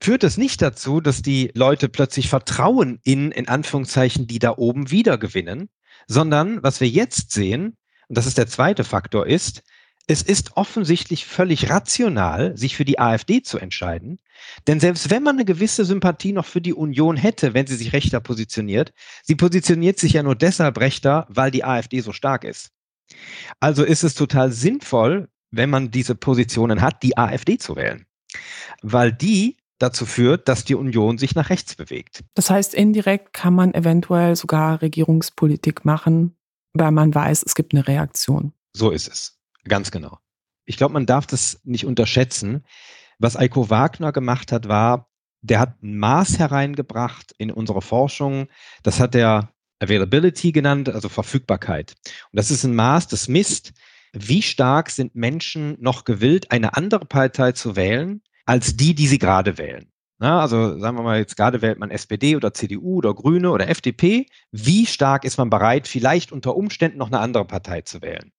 führt es nicht dazu, dass die Leute plötzlich Vertrauen in, in Anführungszeichen, die da oben wiedergewinnen, sondern was wir jetzt sehen, und das ist der zweite Faktor, ist, es ist offensichtlich völlig rational, sich für die AfD zu entscheiden. Denn selbst wenn man eine gewisse Sympathie noch für die Union hätte, wenn sie sich rechter positioniert, sie positioniert sich ja nur deshalb rechter, weil die AfD so stark ist. Also ist es total sinnvoll, wenn man diese Positionen hat, die AfD zu wählen. Weil die dazu führt, dass die Union sich nach rechts bewegt. Das heißt, indirekt kann man eventuell sogar Regierungspolitik machen, weil man weiß, es gibt eine Reaktion. So ist es. Ganz genau. Ich glaube, man darf das nicht unterschätzen. Was Eiko Wagner gemacht hat, war, der hat ein Maß hereingebracht in unsere Forschung. Das hat er Availability genannt, also Verfügbarkeit. Und das ist ein Maß, das misst, wie stark sind Menschen noch gewillt, eine andere Partei zu wählen, als die, die sie gerade wählen. Na, also sagen wir mal, jetzt gerade wählt man SPD oder CDU oder Grüne oder FDP. Wie stark ist man bereit, vielleicht unter Umständen noch eine andere Partei zu wählen?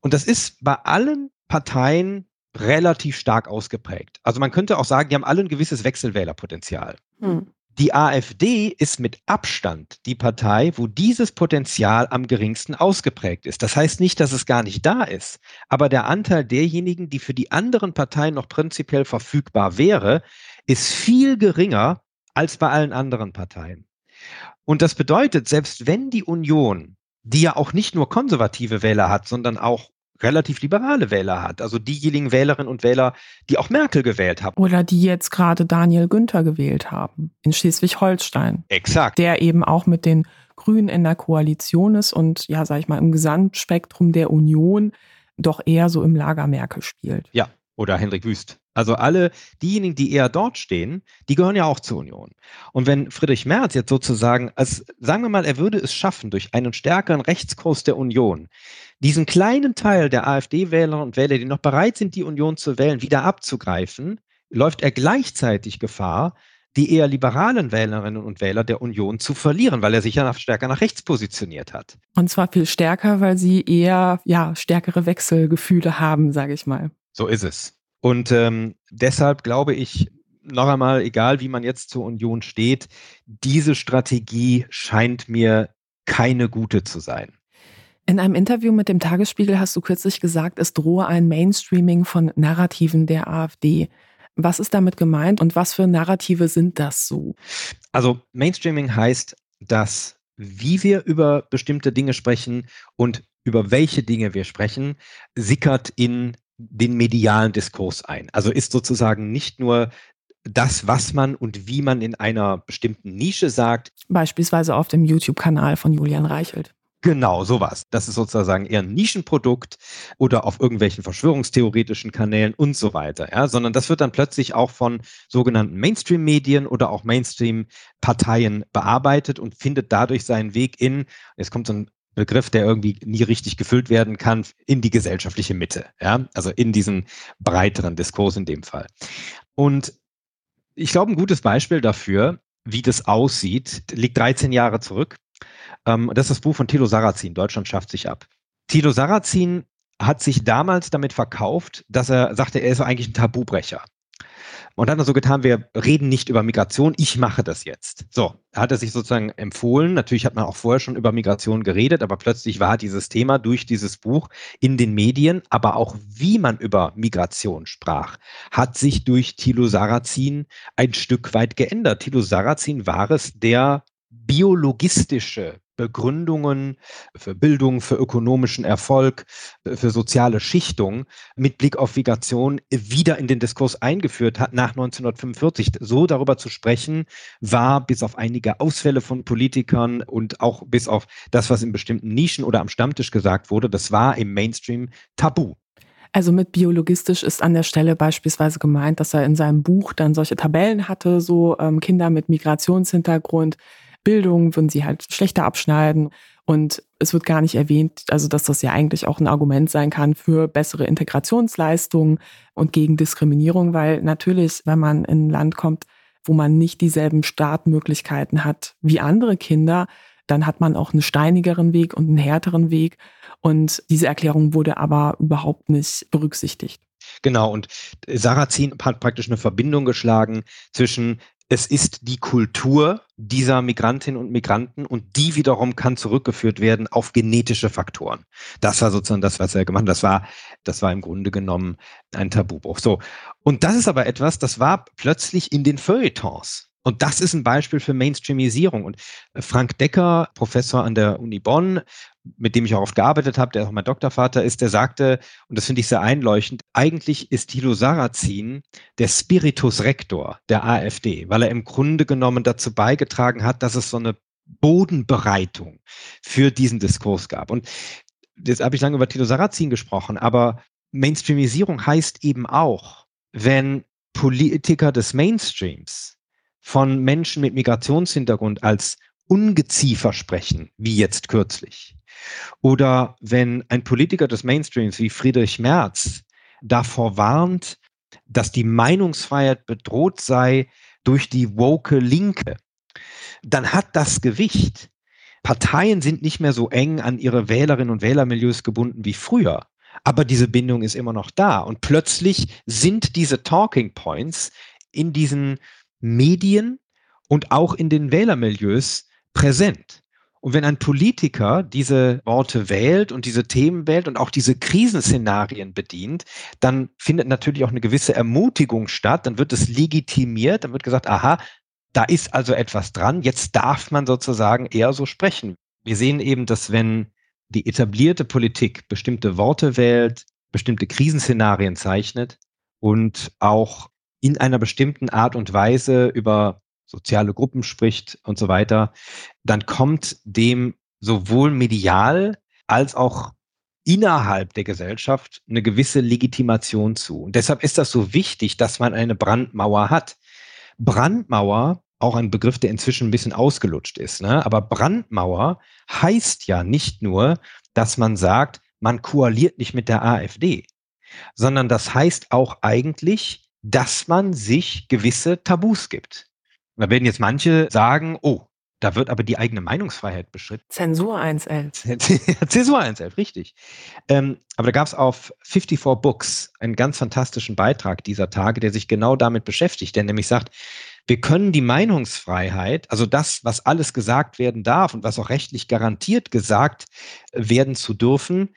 Und das ist bei allen Parteien relativ stark ausgeprägt. Also man könnte auch sagen, die haben alle ein gewisses Wechselwählerpotenzial. Hm. Die AfD ist mit Abstand die Partei, wo dieses Potenzial am geringsten ausgeprägt ist. Das heißt nicht, dass es gar nicht da ist, aber der Anteil derjenigen, die für die anderen Parteien noch prinzipiell verfügbar wäre, ist viel geringer als bei allen anderen Parteien. Und das bedeutet, selbst wenn die Union die ja auch nicht nur konservative Wähler hat, sondern auch relativ liberale Wähler hat. Also diejenigen Wählerinnen und Wähler, die auch Merkel gewählt haben. Oder die jetzt gerade Daniel Günther gewählt haben in Schleswig-Holstein. Exakt. Der eben auch mit den Grünen in der Koalition ist und ja, sag ich mal, im Gesamtspektrum der Union doch eher so im Lager Merkel spielt. Ja, oder Henrik Wüst. Also alle diejenigen, die eher dort stehen, die gehören ja auch zur Union. Und wenn Friedrich Merz jetzt sozusagen, als sagen wir mal, er würde es schaffen, durch einen stärkeren Rechtskurs der Union, diesen kleinen Teil der AfD-Wählerinnen und Wähler, die noch bereit sind, die Union zu wählen, wieder abzugreifen, läuft er gleichzeitig Gefahr, die eher liberalen Wählerinnen und Wähler der Union zu verlieren, weil er sich ja stärker nach rechts positioniert hat. Und zwar viel stärker, weil sie eher ja, stärkere Wechselgefühle haben, sage ich mal. So ist es. Und ähm, deshalb glaube ich, noch einmal, egal wie man jetzt zur Union steht, diese Strategie scheint mir keine gute zu sein. In einem Interview mit dem Tagesspiegel hast du kürzlich gesagt, es drohe ein Mainstreaming von Narrativen der AfD. Was ist damit gemeint und was für Narrative sind das so? Also Mainstreaming heißt, dass wie wir über bestimmte Dinge sprechen und über welche Dinge wir sprechen, sickert in den medialen Diskurs ein. Also ist sozusagen nicht nur das, was man und wie man in einer bestimmten Nische sagt. Beispielsweise auf dem YouTube-Kanal von Julian Reichelt. Genau, sowas. Das ist sozusagen eher ein Nischenprodukt oder auf irgendwelchen verschwörungstheoretischen Kanälen und so weiter. Ja, sondern das wird dann plötzlich auch von sogenannten Mainstream-Medien oder auch Mainstream-Parteien bearbeitet und findet dadurch seinen Weg in, jetzt kommt so ein Begriff, der irgendwie nie richtig gefüllt werden kann, in die gesellschaftliche Mitte. Ja, also in diesen breiteren Diskurs in dem Fall. Und ich glaube, ein gutes Beispiel dafür, wie das aussieht, liegt 13 Jahre zurück. Ähm, das ist das Buch von Thilo Sarrazin, Deutschland schafft sich ab. Thilo Sarrazin hat sich damals damit verkauft, dass er sagte, er ist eigentlich ein Tabubrecher. Und dann hat er so getan, wir reden nicht über Migration, ich mache das jetzt. So, hat er sich sozusagen empfohlen. Natürlich hat man auch vorher schon über Migration geredet, aber plötzlich war dieses Thema durch dieses Buch in den Medien, aber auch wie man über Migration sprach, hat sich durch Thilo Sarrazin ein Stück weit geändert. Thilo Sarrazin war es, der biologistische Begründungen für Bildung, für ökonomischen Erfolg, für soziale Schichtung mit Blick auf Migration wieder in den Diskurs eingeführt hat nach 1945. So darüber zu sprechen, war bis auf einige Ausfälle von Politikern und auch bis auf das, was in bestimmten Nischen oder am Stammtisch gesagt wurde, das war im Mainstream tabu. Also mit biologistisch ist an der Stelle beispielsweise gemeint, dass er in seinem Buch dann solche Tabellen hatte, so ähm, Kinder mit Migrationshintergrund, Bildung würden sie halt schlechter abschneiden. Und es wird gar nicht erwähnt, also dass das ja eigentlich auch ein Argument sein kann für bessere Integrationsleistungen und gegen Diskriminierung, weil natürlich, wenn man in ein Land kommt, wo man nicht dieselben Startmöglichkeiten hat wie andere Kinder, dann hat man auch einen steinigeren Weg und einen härteren Weg. Und diese Erklärung wurde aber überhaupt nicht berücksichtigt. Genau, und Sarrazin hat praktisch eine Verbindung geschlagen zwischen es ist die Kultur dieser Migrantinnen und Migranten und die wiederum kann zurückgeführt werden auf genetische Faktoren. Das war sozusagen das, was er gemacht hat. Das war, das war im Grunde genommen ein Tabubruch. So. Und das ist aber etwas, das war plötzlich in den Feuilletons. Und das ist ein Beispiel für Mainstreamisierung. Und Frank Decker, Professor an der Uni Bonn, mit dem ich auch oft gearbeitet habe, der auch mein Doktorvater ist, der sagte, und das finde ich sehr einleuchtend, eigentlich ist Thilo Sarrazin der Spiritus Rector der AfD, weil er im Grunde genommen dazu beigetragen hat, dass es so eine Bodenbereitung für diesen Diskurs gab. Und jetzt habe ich lange über Thilo Sarrazin gesprochen, aber Mainstreamisierung heißt eben auch, wenn Politiker des Mainstreams von Menschen mit Migrationshintergrund als Ungeziefer sprechen, wie jetzt kürzlich. Oder wenn ein Politiker des Mainstreams wie Friedrich Merz davor warnt, dass die Meinungsfreiheit bedroht sei durch die woke Linke, dann hat das Gewicht. Parteien sind nicht mehr so eng an ihre Wählerinnen und Wählermilieus gebunden wie früher. Aber diese Bindung ist immer noch da. Und plötzlich sind diese Talking Points in diesen Medien und auch in den Wählermilieus präsent. Und wenn ein Politiker diese Worte wählt und diese Themen wählt und auch diese Krisenszenarien bedient, dann findet natürlich auch eine gewisse Ermutigung statt, dann wird es legitimiert, dann wird gesagt, aha, da ist also etwas dran, jetzt darf man sozusagen eher so sprechen. Wir sehen eben, dass wenn die etablierte Politik bestimmte Worte wählt, bestimmte Krisenszenarien zeichnet und auch in einer bestimmten Art und Weise über soziale Gruppen spricht und so weiter, dann kommt dem sowohl medial als auch innerhalb der Gesellschaft eine gewisse Legitimation zu. Und deshalb ist das so wichtig, dass man eine Brandmauer hat. Brandmauer, auch ein Begriff, der inzwischen ein bisschen ausgelutscht ist, ne? aber Brandmauer heißt ja nicht nur, dass man sagt, man koaliert nicht mit der AfD, sondern das heißt auch eigentlich, dass man sich gewisse Tabus gibt. Da werden jetzt manche sagen, oh, da wird aber die eigene Meinungsfreiheit beschritten. Zensur 1.11. Zensur 1.11, richtig. Ähm, aber da gab es auf 54 Books einen ganz fantastischen Beitrag dieser Tage, der sich genau damit beschäftigt, der nämlich sagt, wir können die Meinungsfreiheit, also das, was alles gesagt werden darf und was auch rechtlich garantiert gesagt werden zu dürfen,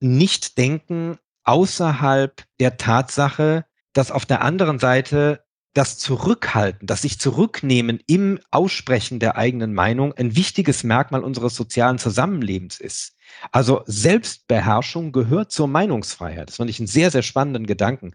nicht denken außerhalb der Tatsache, dass auf der anderen Seite das Zurückhalten, das sich zurücknehmen im Aussprechen der eigenen Meinung ein wichtiges Merkmal unseres sozialen Zusammenlebens ist. Also Selbstbeherrschung gehört zur Meinungsfreiheit. Das fand ich einen sehr, sehr spannenden Gedanken.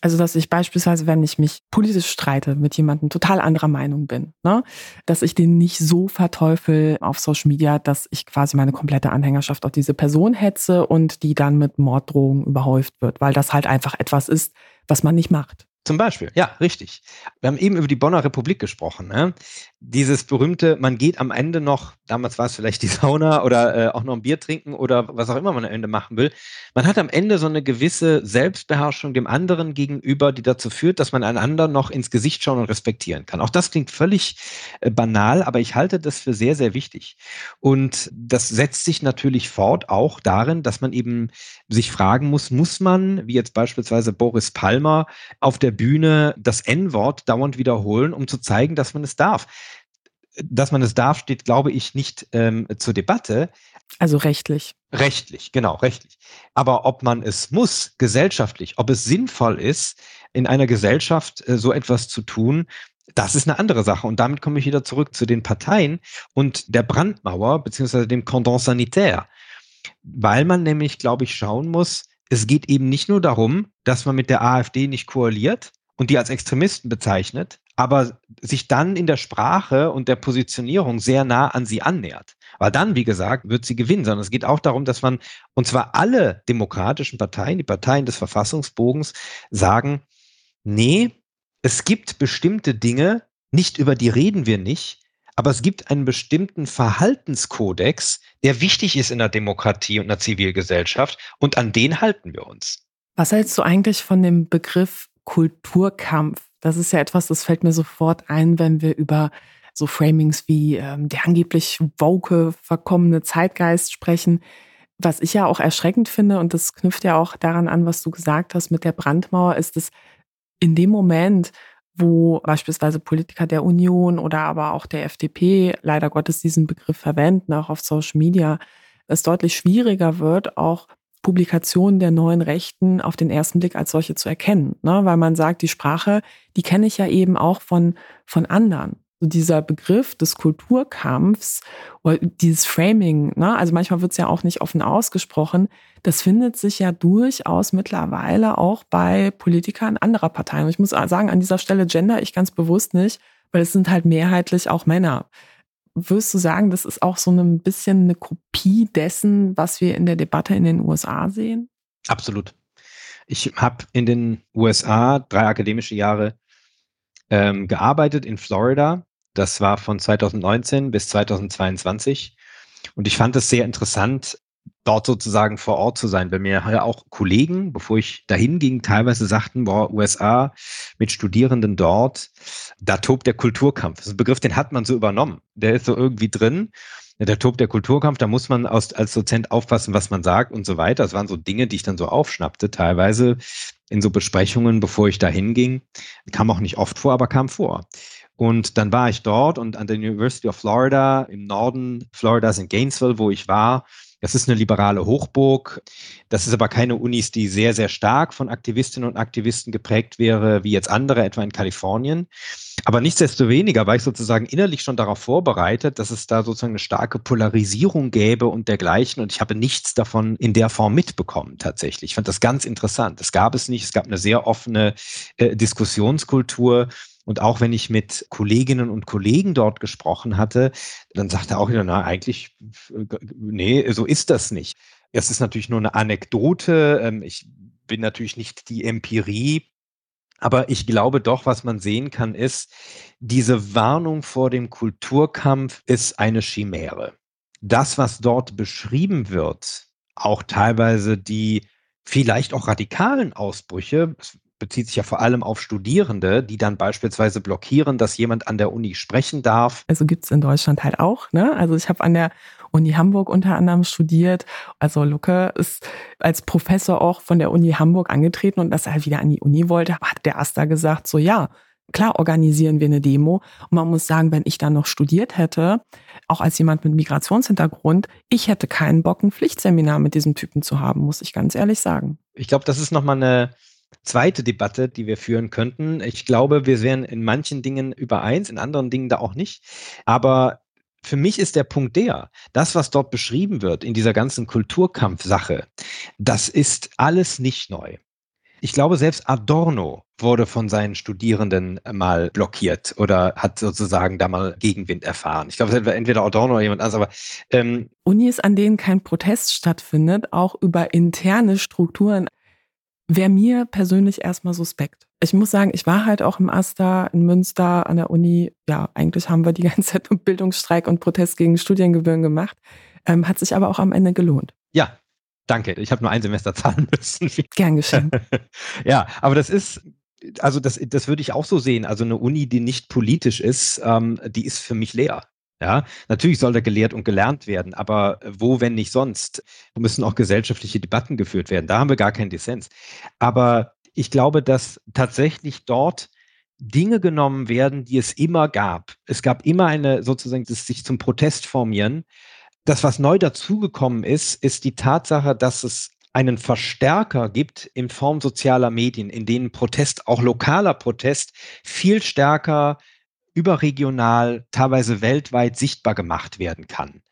Also, dass ich beispielsweise, wenn ich mich politisch streite mit jemandem total anderer Meinung bin, ne, dass ich den nicht so verteufel auf Social Media, dass ich quasi meine komplette Anhängerschaft auf diese Person hetze und die dann mit Morddrohungen überhäuft wird, weil das halt einfach etwas ist, was man nicht macht. Zum Beispiel, ja, richtig. Wir haben eben über die Bonner Republik gesprochen. Ne? Dieses berühmte, man geht am Ende noch, damals war es vielleicht die Sauna oder äh, auch noch ein Bier trinken oder was auch immer man am Ende machen will. Man hat am Ende so eine gewisse Selbstbeherrschung dem anderen gegenüber, die dazu führt, dass man einander noch ins Gesicht schauen und respektieren kann. Auch das klingt völlig äh, banal, aber ich halte das für sehr, sehr wichtig. Und das setzt sich natürlich fort auch darin, dass man eben sich fragen muss, muss man, wie jetzt beispielsweise Boris Palmer, auf der Bühne das N-Wort dauernd wiederholen, um zu zeigen, dass man es darf. Dass man es darf, steht, glaube ich, nicht ähm, zur Debatte. Also rechtlich. Rechtlich, genau, rechtlich. Aber ob man es muss, gesellschaftlich, ob es sinnvoll ist, in einer Gesellschaft äh, so etwas zu tun, das ist eine andere Sache. Und damit komme ich wieder zurück zu den Parteien und der Brandmauer beziehungsweise dem Cordon sanitaire. Weil man nämlich, glaube ich, schauen muss, es geht eben nicht nur darum, dass man mit der AfD nicht koaliert und die als Extremisten bezeichnet, aber sich dann in der Sprache und der Positionierung sehr nah an sie annähert. Weil dann, wie gesagt, wird sie gewinnen, sondern es geht auch darum, dass man, und zwar alle demokratischen Parteien, die Parteien des Verfassungsbogens, sagen, nee, es gibt bestimmte Dinge, nicht über die reden wir nicht, aber es gibt einen bestimmten Verhaltenskodex, der wichtig ist in der Demokratie und einer Zivilgesellschaft und an den halten wir uns. Was hältst du eigentlich von dem Begriff Kulturkampf? Das ist ja etwas, das fällt mir sofort ein, wenn wir über so Framings wie ähm, der angeblich woke, verkommene Zeitgeist sprechen. Was ich ja auch erschreckend finde, und das knüpft ja auch daran an, was du gesagt hast mit der Brandmauer, ist es in dem Moment, wo beispielsweise Politiker der Union oder aber auch der FDP leider Gottes diesen Begriff verwenden, auch auf Social Media, es deutlich schwieriger wird, auch Publikationen der neuen Rechten auf den ersten Blick als solche zu erkennen, ne? weil man sagt, die Sprache, die kenne ich ja eben auch von, von anderen so dieser Begriff des Kulturkampfs oder dieses Framing, ne? also manchmal wird es ja auch nicht offen ausgesprochen, das findet sich ja durchaus mittlerweile auch bei Politikern anderer Parteien. Und ich muss sagen, an dieser Stelle gender ich ganz bewusst nicht, weil es sind halt mehrheitlich auch Männer. Würdest du sagen, das ist auch so ein bisschen eine Kopie dessen, was wir in der Debatte in den USA sehen? Absolut. Ich habe in den USA drei akademische Jahre ähm, gearbeitet in Florida das war von 2019 bis 2022. Und ich fand es sehr interessant, dort sozusagen vor Ort zu sein, weil mir ja auch Kollegen, bevor ich dahin ging, teilweise sagten, boah, USA mit Studierenden dort, da tobt der Kulturkampf. Das ist ein Begriff, den hat man so übernommen. Der ist so irgendwie drin. Der tobt der Kulturkampf, da muss man als, als Dozent aufpassen, was man sagt und so weiter. Das waren so Dinge, die ich dann so aufschnappte, teilweise in so Besprechungen, bevor ich dahin ging. Kam auch nicht oft vor, aber kam vor. Und dann war ich dort und an der University of Florida im Norden Floridas in Gainesville, wo ich war. Das ist eine liberale Hochburg. Das ist aber keine Unis, die sehr, sehr stark von Aktivistinnen und Aktivisten geprägt wäre, wie jetzt andere, etwa in Kalifornien. Aber nichtsdestoweniger war ich sozusagen innerlich schon darauf vorbereitet, dass es da sozusagen eine starke Polarisierung gäbe und dergleichen. Und ich habe nichts davon in der Form mitbekommen tatsächlich. Ich fand das ganz interessant. Es gab es nicht. Es gab eine sehr offene äh, Diskussionskultur. Und auch wenn ich mit Kolleginnen und Kollegen dort gesprochen hatte, dann sagte auch wieder, na, eigentlich, nee, so ist das nicht. Es ist natürlich nur eine Anekdote. Ähm, ich bin natürlich nicht die Empirie. Aber ich glaube doch, was man sehen kann, ist, diese Warnung vor dem Kulturkampf ist eine Chimäre. Das, was dort beschrieben wird, auch teilweise die vielleicht auch radikalen Ausbrüche, bezieht sich ja vor allem auf Studierende, die dann beispielsweise blockieren, dass jemand an der Uni sprechen darf. Also gibt es in Deutschland halt auch. Ne? Also ich habe an der Uni Hamburg unter anderem studiert. Also Lucke ist als Professor auch von der Uni Hamburg angetreten und dass er halt wieder an die Uni wollte, hat der Asta gesagt, so ja, klar organisieren wir eine Demo. Und man muss sagen, wenn ich dann noch studiert hätte, auch als jemand mit Migrationshintergrund, ich hätte keinen Bock, ein Pflichtseminar mit diesem Typen zu haben, muss ich ganz ehrlich sagen. Ich glaube, das ist nochmal eine zweite Debatte, die wir führen könnten. Ich glaube, wir wären in manchen Dingen übereins, in anderen Dingen da auch nicht. Aber für mich ist der Punkt der, das, was dort beschrieben wird in dieser ganzen Kulturkampfsache, das ist alles nicht neu. Ich glaube, selbst Adorno wurde von seinen Studierenden mal blockiert oder hat sozusagen da mal Gegenwind erfahren. Ich glaube, es war entweder Adorno oder jemand anderes, aber ähm, Unis, an denen kein Protest stattfindet, auch über interne Strukturen, wäre mir persönlich erstmal suspekt. Ich muss sagen, ich war halt auch im Asta in Münster an der Uni. Ja, eigentlich haben wir die ganze Zeit Bildungsstreik und Protest gegen Studiengebühren gemacht. Ähm, hat sich aber auch am Ende gelohnt. Ja, danke. Ich habe nur ein Semester zahlen müssen. Gern geschehen. ja, aber das ist, also das, das würde ich auch so sehen. Also eine Uni, die nicht politisch ist, ähm, die ist für mich leer. Ja, natürlich soll da gelehrt und gelernt werden, aber wo, wenn nicht sonst? Müssen auch gesellschaftliche Debatten geführt werden. Da haben wir gar keinen Dissens. Aber ich glaube, dass tatsächlich dort Dinge genommen werden, die es immer gab. Es gab immer eine sozusagen das sich zum Protest formieren. Das, was neu dazugekommen ist, ist die Tatsache, dass es einen Verstärker gibt in Form sozialer Medien, in denen Protest, auch lokaler Protest, viel stärker überregional, teilweise weltweit sichtbar gemacht werden kann.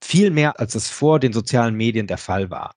Viel mehr, als es vor den sozialen Medien der Fall war.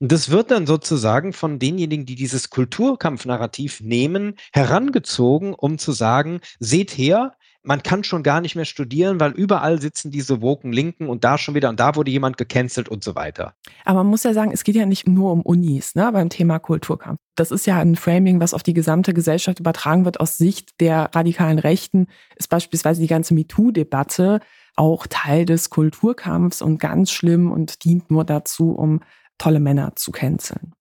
Und das wird dann sozusagen von denjenigen, die dieses Kulturkampfnarrativ nehmen, herangezogen, um zu sagen, seht her, man kann schon gar nicht mehr studieren, weil überall sitzen diese woken Linken und da schon wieder und da wurde jemand gecancelt und so weiter. Aber man muss ja sagen, es geht ja nicht nur um Unis ne, beim Thema Kulturkampf. Das ist ja ein Framing, was auf die gesamte Gesellschaft übertragen wird. Aus Sicht der radikalen Rechten ist beispielsweise die ganze MeToo-Debatte auch Teil des Kulturkampfs und ganz schlimm und dient nur dazu, um tolle Männer zu canceln.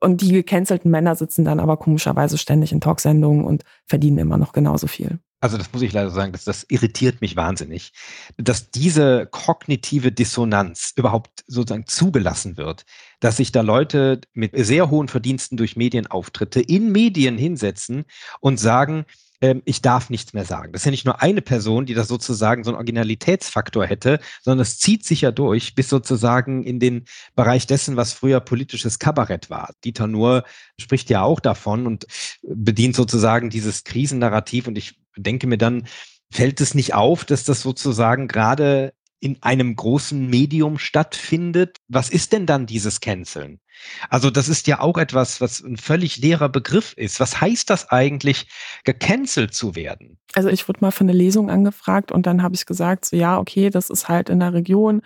Und die gecancelten Männer sitzen dann aber komischerweise ständig in Talksendungen und verdienen immer noch genauso viel. Also das muss ich leider sagen, das, das irritiert mich wahnsinnig, dass diese kognitive Dissonanz überhaupt sozusagen zugelassen wird, dass sich da Leute mit sehr hohen Verdiensten durch Medienauftritte in Medien hinsetzen und sagen, ähm, ich darf nichts mehr sagen. Das ist ja nicht nur eine Person, die das sozusagen so einen Originalitätsfaktor hätte, sondern es zieht sich ja durch bis sozusagen in den Bereich dessen, was früher politisches Kabarett war. Dieter Nuhr spricht ja auch davon und bedient sozusagen dieses Krisennarrativ und ich denke mir dann, fällt es nicht auf, dass das sozusagen gerade in einem großen Medium stattfindet. Was ist denn dann dieses Canceln? Also das ist ja auch etwas, was ein völlig leerer Begriff ist. Was heißt das eigentlich, gecancelt zu werden? Also ich wurde mal für eine Lesung angefragt und dann habe ich gesagt, so ja, okay, das ist halt in der Region,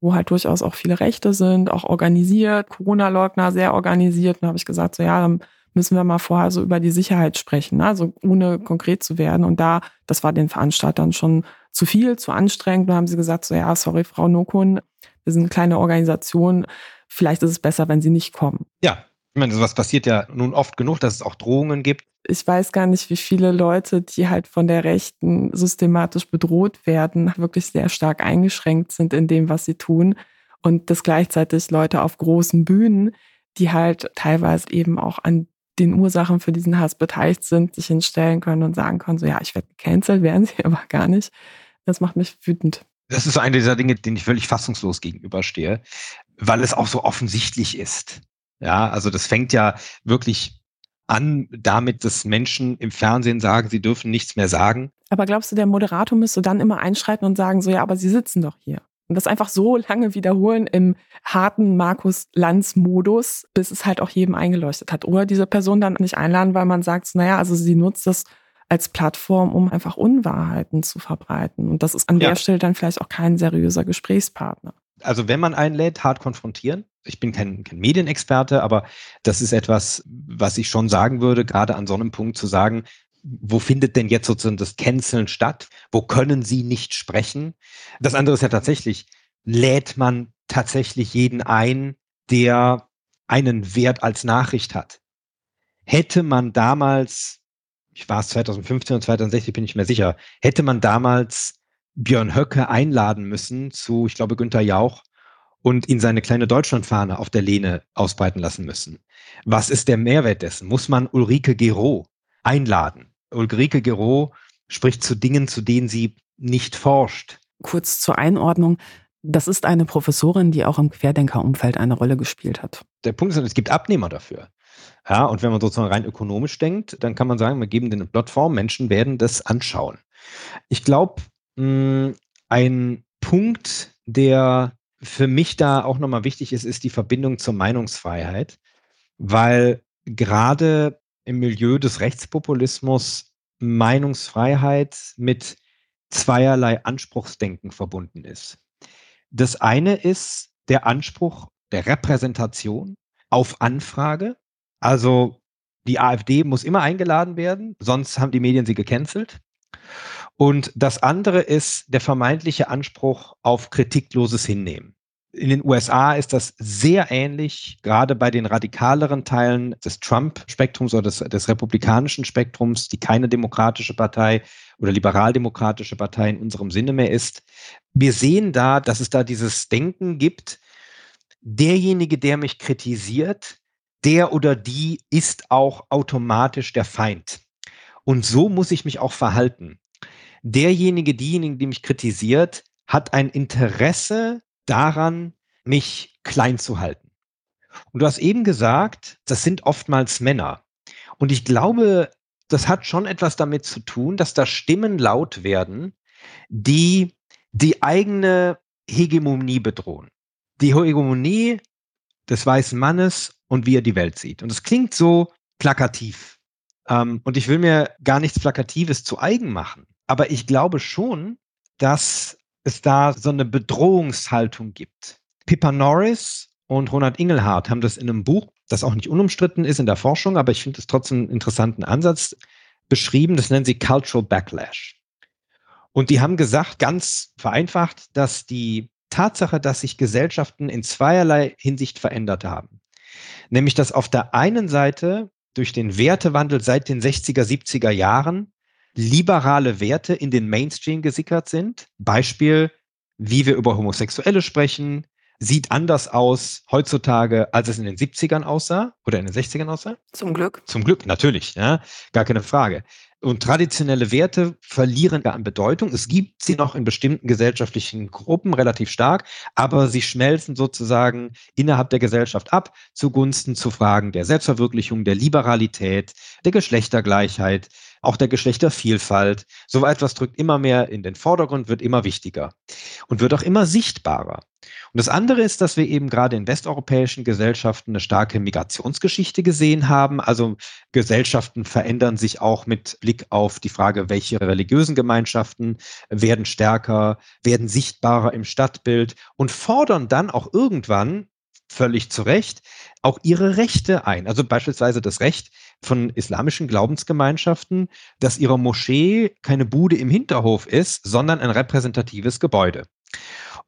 wo halt durchaus auch viele Rechte sind, auch organisiert, Corona-Leugner sehr organisiert. Und dann habe ich gesagt, so ja, dann müssen wir mal vorher so über die Sicherheit sprechen, ne? also ohne konkret zu werden. Und da, das war den Veranstaltern schon zu viel, zu anstrengend. Da haben sie gesagt, so ja, sorry, Frau Nokun, wir sind eine kleine Organisation, vielleicht ist es besser, wenn Sie nicht kommen. Ja, ich meine, sowas passiert ja nun oft genug, dass es auch Drohungen gibt. Ich weiß gar nicht, wie viele Leute, die halt von der Rechten systematisch bedroht werden, wirklich sehr stark eingeschränkt sind in dem, was sie tun. Und dass gleichzeitig Leute auf großen Bühnen, die halt teilweise eben auch an den Ursachen für diesen Hass beteiligt sind, sich hinstellen können und sagen können, so ja, ich werde gecancelt, werden sie aber gar nicht. Das macht mich wütend. Das ist eine dieser Dinge, denen ich völlig fassungslos gegenüberstehe, weil es auch so offensichtlich ist. Ja, also das fängt ja wirklich an damit, dass Menschen im Fernsehen sagen, sie dürfen nichts mehr sagen. Aber glaubst du, der Moderator müsste dann immer einschreiten und sagen, so ja, aber sie sitzen doch hier? Und das einfach so lange wiederholen im harten Markus-Lanz-Modus, bis es halt auch jedem eingeleuchtet hat. Oder diese Person dann nicht einladen, weil man sagt, naja, also sie nutzt das als Plattform, um einfach Unwahrheiten zu verbreiten. Und das ist an ja. der Stelle dann vielleicht auch kein seriöser Gesprächspartner. Also wenn man einlädt, hart konfrontieren. Ich bin kein, kein Medienexperte, aber das ist etwas, was ich schon sagen würde, gerade an so einem Punkt zu sagen, wo findet denn jetzt sozusagen das Canceln statt? Wo können Sie nicht sprechen? Das andere ist ja tatsächlich, lädt man tatsächlich jeden ein, der einen Wert als Nachricht hat? Hätte man damals, ich war es 2015 und 2016, bin ich mir sicher, hätte man damals Björn Höcke einladen müssen zu, ich glaube, Günther Jauch und ihn seine kleine Deutschlandfahne auf der Lehne ausbreiten lassen müssen. Was ist der Mehrwert dessen? Muss man Ulrike Gero einladen? Ulrike Gero spricht zu Dingen, zu denen sie nicht forscht. Kurz zur Einordnung. Das ist eine Professorin, die auch im Querdenkerumfeld eine Rolle gespielt hat. Der Punkt ist, es gibt Abnehmer dafür. Ja, und wenn man sozusagen rein ökonomisch denkt, dann kann man sagen, wir geben denen eine Plattform, Menschen werden das anschauen. Ich glaube, ein Punkt, der für mich da auch nochmal wichtig ist, ist die Verbindung zur Meinungsfreiheit, weil gerade im Milieu des Rechtspopulismus Meinungsfreiheit mit zweierlei Anspruchsdenken verbunden ist. Das eine ist der Anspruch der Repräsentation auf Anfrage. Also die AfD muss immer eingeladen werden, sonst haben die Medien sie gecancelt. Und das andere ist der vermeintliche Anspruch auf kritikloses Hinnehmen. In den USA ist das sehr ähnlich, gerade bei den radikaleren Teilen des Trump-Spektrums oder des, des, republikanischen Spektrums, die keine demokratische Partei oder liberaldemokratische Partei in unserem Sinne mehr ist. Wir sehen da, dass es da dieses Denken gibt, derjenige, der mich kritisiert, der oder die ist auch automatisch der Feind. Und so muss ich mich auch verhalten. Derjenige, diejenige, die mich kritisiert, hat ein Interesse daran, mich klein zu halten. Und du hast eben gesagt, das sind oftmals Männer. Und ich glaube, das hat schon etwas damit zu tun, dass da Stimmen laut werden, die die eigene Hegemonie bedrohen. Die Hegemonie des weißen Mannes und wie er die Welt sieht. Und es klingt so plakativ. Ähm, und ich will mir gar nichts Plakatives zu eigen machen. Aber ich glaube schon, dass es da so eine Bedrohungshaltung gibt. Pippa Norris und Ronald Ingelhardt haben das in einem Buch, das auch nicht unumstritten ist in der Forschung, aber ich finde es trotzdem einen interessanten Ansatz beschrieben. Das nennen sie Cultural Backlash. Und die haben gesagt, ganz vereinfacht, dass die Tatsache, dass sich Gesellschaften in zweierlei Hinsicht verändert haben. Nämlich, dass auf der einen Seite durch den Wertewandel seit den 60er, 70er Jahren liberale Werte in den Mainstream gesickert sind. Beispiel, wie wir über Homosexuelle sprechen, sieht anders aus heutzutage, als es in den 70ern aussah oder in den 60ern aussah. Zum Glück. Zum Glück, natürlich, ja, gar keine Frage. Und traditionelle Werte verlieren an Bedeutung. Es gibt sie noch in bestimmten gesellschaftlichen Gruppen relativ stark, aber sie schmelzen sozusagen innerhalb der Gesellschaft ab zugunsten zu Fragen der Selbstverwirklichung, der Liberalität, der Geschlechtergleichheit, auch der Geschlechtervielfalt. So etwas drückt immer mehr in den Vordergrund, wird immer wichtiger und wird auch immer sichtbarer. Und das andere ist, dass wir eben gerade in westeuropäischen Gesellschaften eine starke Migrationsgeschichte gesehen haben. Also Gesellschaften verändern sich auch mit Blick auf die Frage, welche religiösen Gemeinschaften werden stärker, werden sichtbarer im Stadtbild und fordern dann auch irgendwann völlig zu Recht auch ihre Rechte ein. Also beispielsweise das Recht von islamischen Glaubensgemeinschaften, dass ihre Moschee keine Bude im Hinterhof ist, sondern ein repräsentatives Gebäude.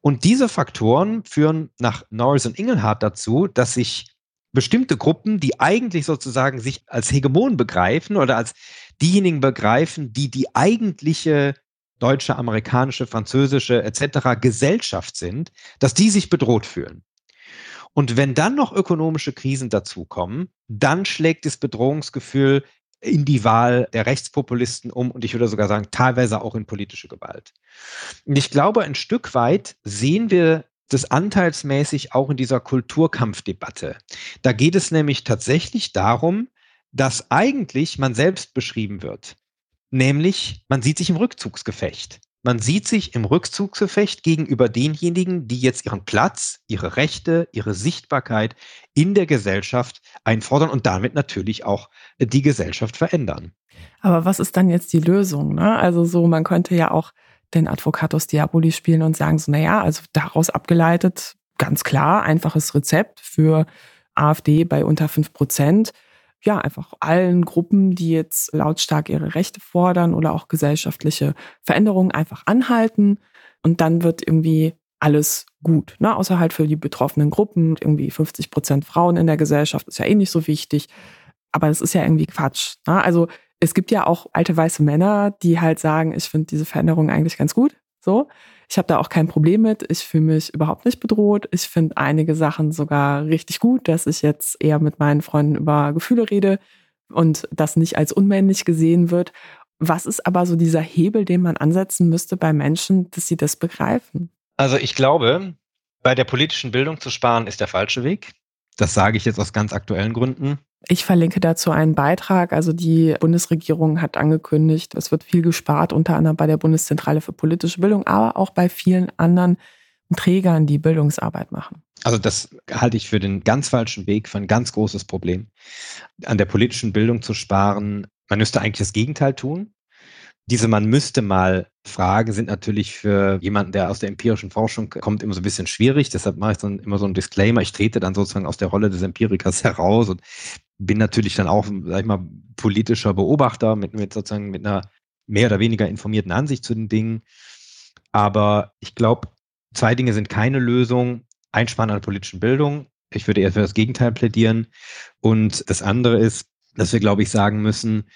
Und diese Faktoren führen nach Norris und Ingelhardt dazu, dass sich bestimmte Gruppen, die eigentlich sozusagen sich als Hegemon begreifen oder als diejenigen begreifen, die die eigentliche deutsche, amerikanische, französische etc. Gesellschaft sind, dass die sich bedroht fühlen. Und wenn dann noch ökonomische Krisen dazukommen, dann schlägt das Bedrohungsgefühl in die Wahl der Rechtspopulisten um und ich würde sogar sagen, teilweise auch in politische Gewalt. Und ich glaube, ein Stück weit sehen wir das anteilsmäßig auch in dieser Kulturkampfdebatte. Da geht es nämlich tatsächlich darum, dass eigentlich man selbst beschrieben wird. Nämlich, man sieht sich im Rückzugsgefecht. Man sieht sich im Rückzugsgefecht gegenüber denjenigen, die jetzt ihren Platz, ihre Rechte, ihre Sichtbarkeit in der Gesellschaft einfordern und damit natürlich auch die Gesellschaft verändern. Aber was ist dann jetzt die Lösung? Ne? Also so, man könnte ja auch den Advocatus Diaboli spielen und sagen so, naja, also daraus abgeleitet, ganz klar, einfaches Rezept für AfD bei unter fünf Prozent ja, einfach allen Gruppen, die jetzt lautstark ihre Rechte fordern oder auch gesellschaftliche Veränderungen einfach anhalten. Und dann wird irgendwie alles gut, ne? außer halt für die betroffenen Gruppen. Irgendwie 50 Prozent Frauen in der Gesellschaft ist ja eh nicht so wichtig. Aber es ist ja irgendwie Quatsch. Ne? Also es gibt ja auch alte weiße Männer, die halt sagen, ich finde diese Veränderung eigentlich ganz gut. So. Ich habe da auch kein Problem mit. Ich fühle mich überhaupt nicht bedroht. Ich finde einige Sachen sogar richtig gut, dass ich jetzt eher mit meinen Freunden über Gefühle rede und das nicht als unmännlich gesehen wird. Was ist aber so dieser Hebel, den man ansetzen müsste bei Menschen, dass sie das begreifen? Also ich glaube, bei der politischen Bildung zu sparen ist der falsche Weg. Das sage ich jetzt aus ganz aktuellen Gründen. Ich verlinke dazu einen Beitrag. Also die Bundesregierung hat angekündigt, es wird viel gespart, unter anderem bei der Bundeszentrale für politische Bildung, aber auch bei vielen anderen Trägern, die Bildungsarbeit machen. Also das halte ich für den ganz falschen Weg, für ein ganz großes Problem. An der politischen Bildung zu sparen, man müsste eigentlich das Gegenteil tun. Diese man müsste mal Fragen sind natürlich für jemanden, der aus der empirischen Forschung kommt, immer so ein bisschen schwierig. Deshalb mache ich dann immer so einen Disclaimer. Ich trete dann sozusagen aus der Rolle des Empirikers heraus und bin natürlich dann auch, sag ich mal, politischer Beobachter mit, mit sozusagen mit einer mehr oder weniger informierten Ansicht zu den Dingen. Aber ich glaube, zwei Dinge sind keine Lösung. Einsparen an der politischen Bildung. Ich würde eher für das Gegenteil plädieren. Und das andere ist, dass wir, glaube ich, sagen müssen,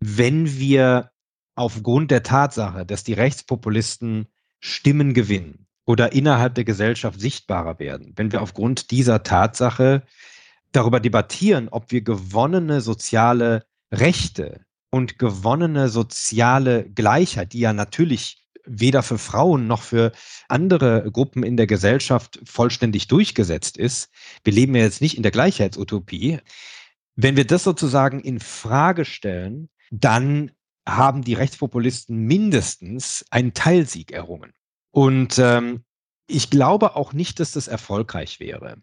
wenn wir aufgrund der Tatsache, dass die Rechtspopulisten Stimmen gewinnen oder innerhalb der Gesellschaft sichtbarer werden, wenn wir aufgrund dieser Tatsache darüber debattieren, ob wir gewonnene soziale Rechte und gewonnene soziale Gleichheit, die ja natürlich weder für Frauen noch für andere Gruppen in der Gesellschaft vollständig durchgesetzt ist. Wir leben ja jetzt nicht in der Gleichheitsutopie. Wenn wir das sozusagen in Frage stellen, dann haben die Rechtspopulisten mindestens einen Teilsieg errungen. Und ähm, ich glaube auch nicht, dass das erfolgreich wäre.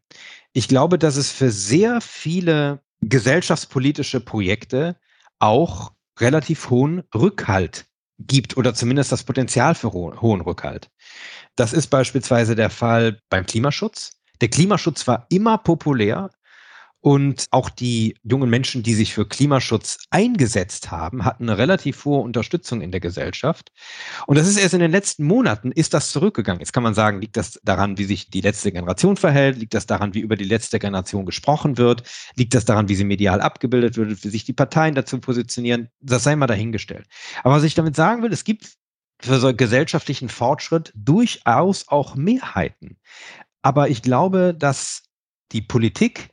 Ich glaube, dass es für sehr viele gesellschaftspolitische Projekte auch relativ hohen Rückhalt gibt oder zumindest das Potenzial für ho hohen Rückhalt. Das ist beispielsweise der Fall beim Klimaschutz. Der Klimaschutz war immer populär und auch die jungen Menschen, die sich für Klimaschutz eingesetzt haben, hatten eine relativ hohe Unterstützung in der Gesellschaft. Und das ist erst in den letzten Monaten ist das zurückgegangen. Jetzt kann man sagen, liegt das daran, wie sich die letzte Generation verhält? Liegt das daran, wie über die letzte Generation gesprochen wird? Liegt das daran, wie sie medial abgebildet wird, wie sich die Parteien dazu positionieren? Das sei mal dahingestellt. Aber was ich damit sagen will, es gibt für so gesellschaftlichen Fortschritt durchaus auch Mehrheiten. Aber ich glaube, dass die Politik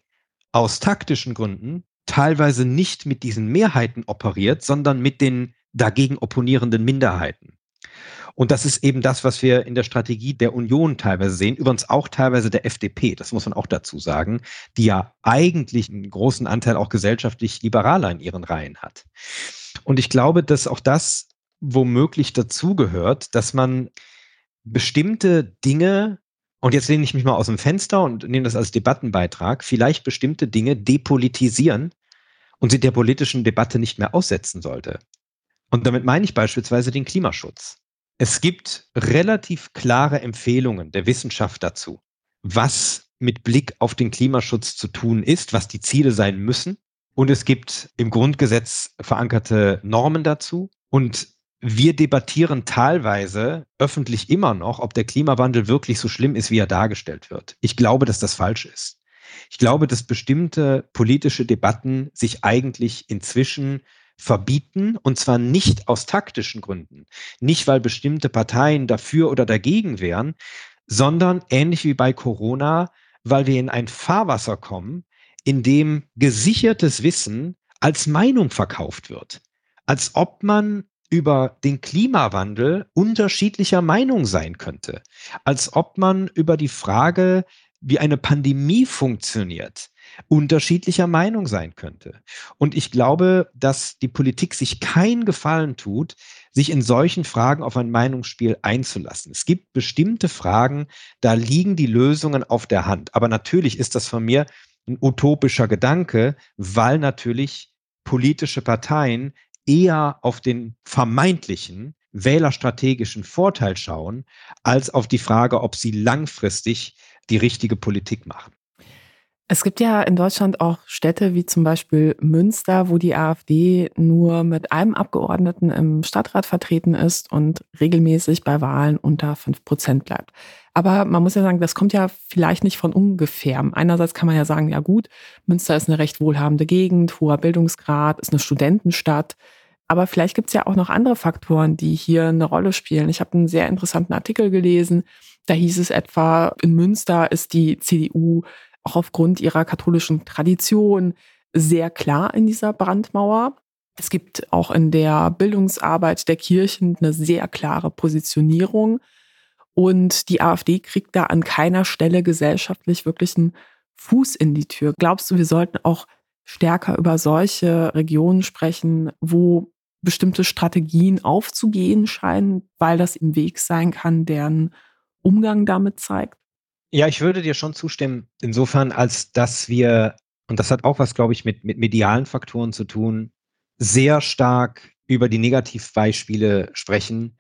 aus taktischen Gründen teilweise nicht mit diesen Mehrheiten operiert, sondern mit den dagegen opponierenden Minderheiten. Und das ist eben das, was wir in der Strategie der Union teilweise sehen, übrigens auch teilweise der FDP, das muss man auch dazu sagen, die ja eigentlich einen großen Anteil auch gesellschaftlich liberaler in ihren Reihen hat. Und ich glaube, dass auch das womöglich dazugehört, dass man bestimmte Dinge und jetzt lehne ich mich mal aus dem Fenster und nehme das als Debattenbeitrag, vielleicht bestimmte Dinge depolitisieren und sie der politischen Debatte nicht mehr aussetzen sollte. Und damit meine ich beispielsweise den Klimaschutz. Es gibt relativ klare Empfehlungen der Wissenschaft dazu, was mit Blick auf den Klimaschutz zu tun ist, was die Ziele sein müssen. Und es gibt im Grundgesetz verankerte Normen dazu. Und wir debattieren teilweise öffentlich immer noch, ob der Klimawandel wirklich so schlimm ist, wie er dargestellt wird. Ich glaube, dass das falsch ist. Ich glaube, dass bestimmte politische Debatten sich eigentlich inzwischen verbieten, und zwar nicht aus taktischen Gründen, nicht weil bestimmte Parteien dafür oder dagegen wären, sondern ähnlich wie bei Corona, weil wir in ein Fahrwasser kommen, in dem gesichertes Wissen als Meinung verkauft wird. Als ob man über den Klimawandel unterschiedlicher Meinung sein könnte. Als ob man über die Frage, wie eine Pandemie funktioniert, unterschiedlicher Meinung sein könnte. Und ich glaube, dass die Politik sich keinen Gefallen tut, sich in solchen Fragen auf ein Meinungsspiel einzulassen. Es gibt bestimmte Fragen, da liegen die Lösungen auf der Hand. Aber natürlich ist das von mir ein utopischer Gedanke, weil natürlich politische Parteien eher auf den vermeintlichen wählerstrategischen Vorteil schauen, als auf die Frage, ob sie langfristig die richtige Politik machen. Es gibt ja in Deutschland auch Städte wie zum Beispiel Münster, wo die AfD nur mit einem Abgeordneten im Stadtrat vertreten ist und regelmäßig bei Wahlen unter fünf Prozent bleibt. Aber man muss ja sagen, das kommt ja vielleicht nicht von ungefähr. Einerseits kann man ja sagen, ja gut, Münster ist eine recht wohlhabende Gegend, hoher Bildungsgrad, ist eine Studentenstadt. Aber vielleicht gibt es ja auch noch andere Faktoren, die hier eine Rolle spielen. Ich habe einen sehr interessanten Artikel gelesen. Da hieß es etwa, in Münster ist die CDU auch aufgrund ihrer katholischen Tradition sehr klar in dieser Brandmauer. Es gibt auch in der Bildungsarbeit der Kirchen eine sehr klare Positionierung. Und die AfD kriegt da an keiner Stelle gesellschaftlich wirklich einen Fuß in die Tür. Glaubst du, wir sollten auch stärker über solche Regionen sprechen, wo bestimmte Strategien aufzugehen scheinen, weil das im Weg sein kann, deren Umgang damit zeigt? Ja, ich würde dir schon zustimmen, insofern, als dass wir, und das hat auch was, glaube ich, mit, mit medialen Faktoren zu tun, sehr stark über die Negativbeispiele sprechen,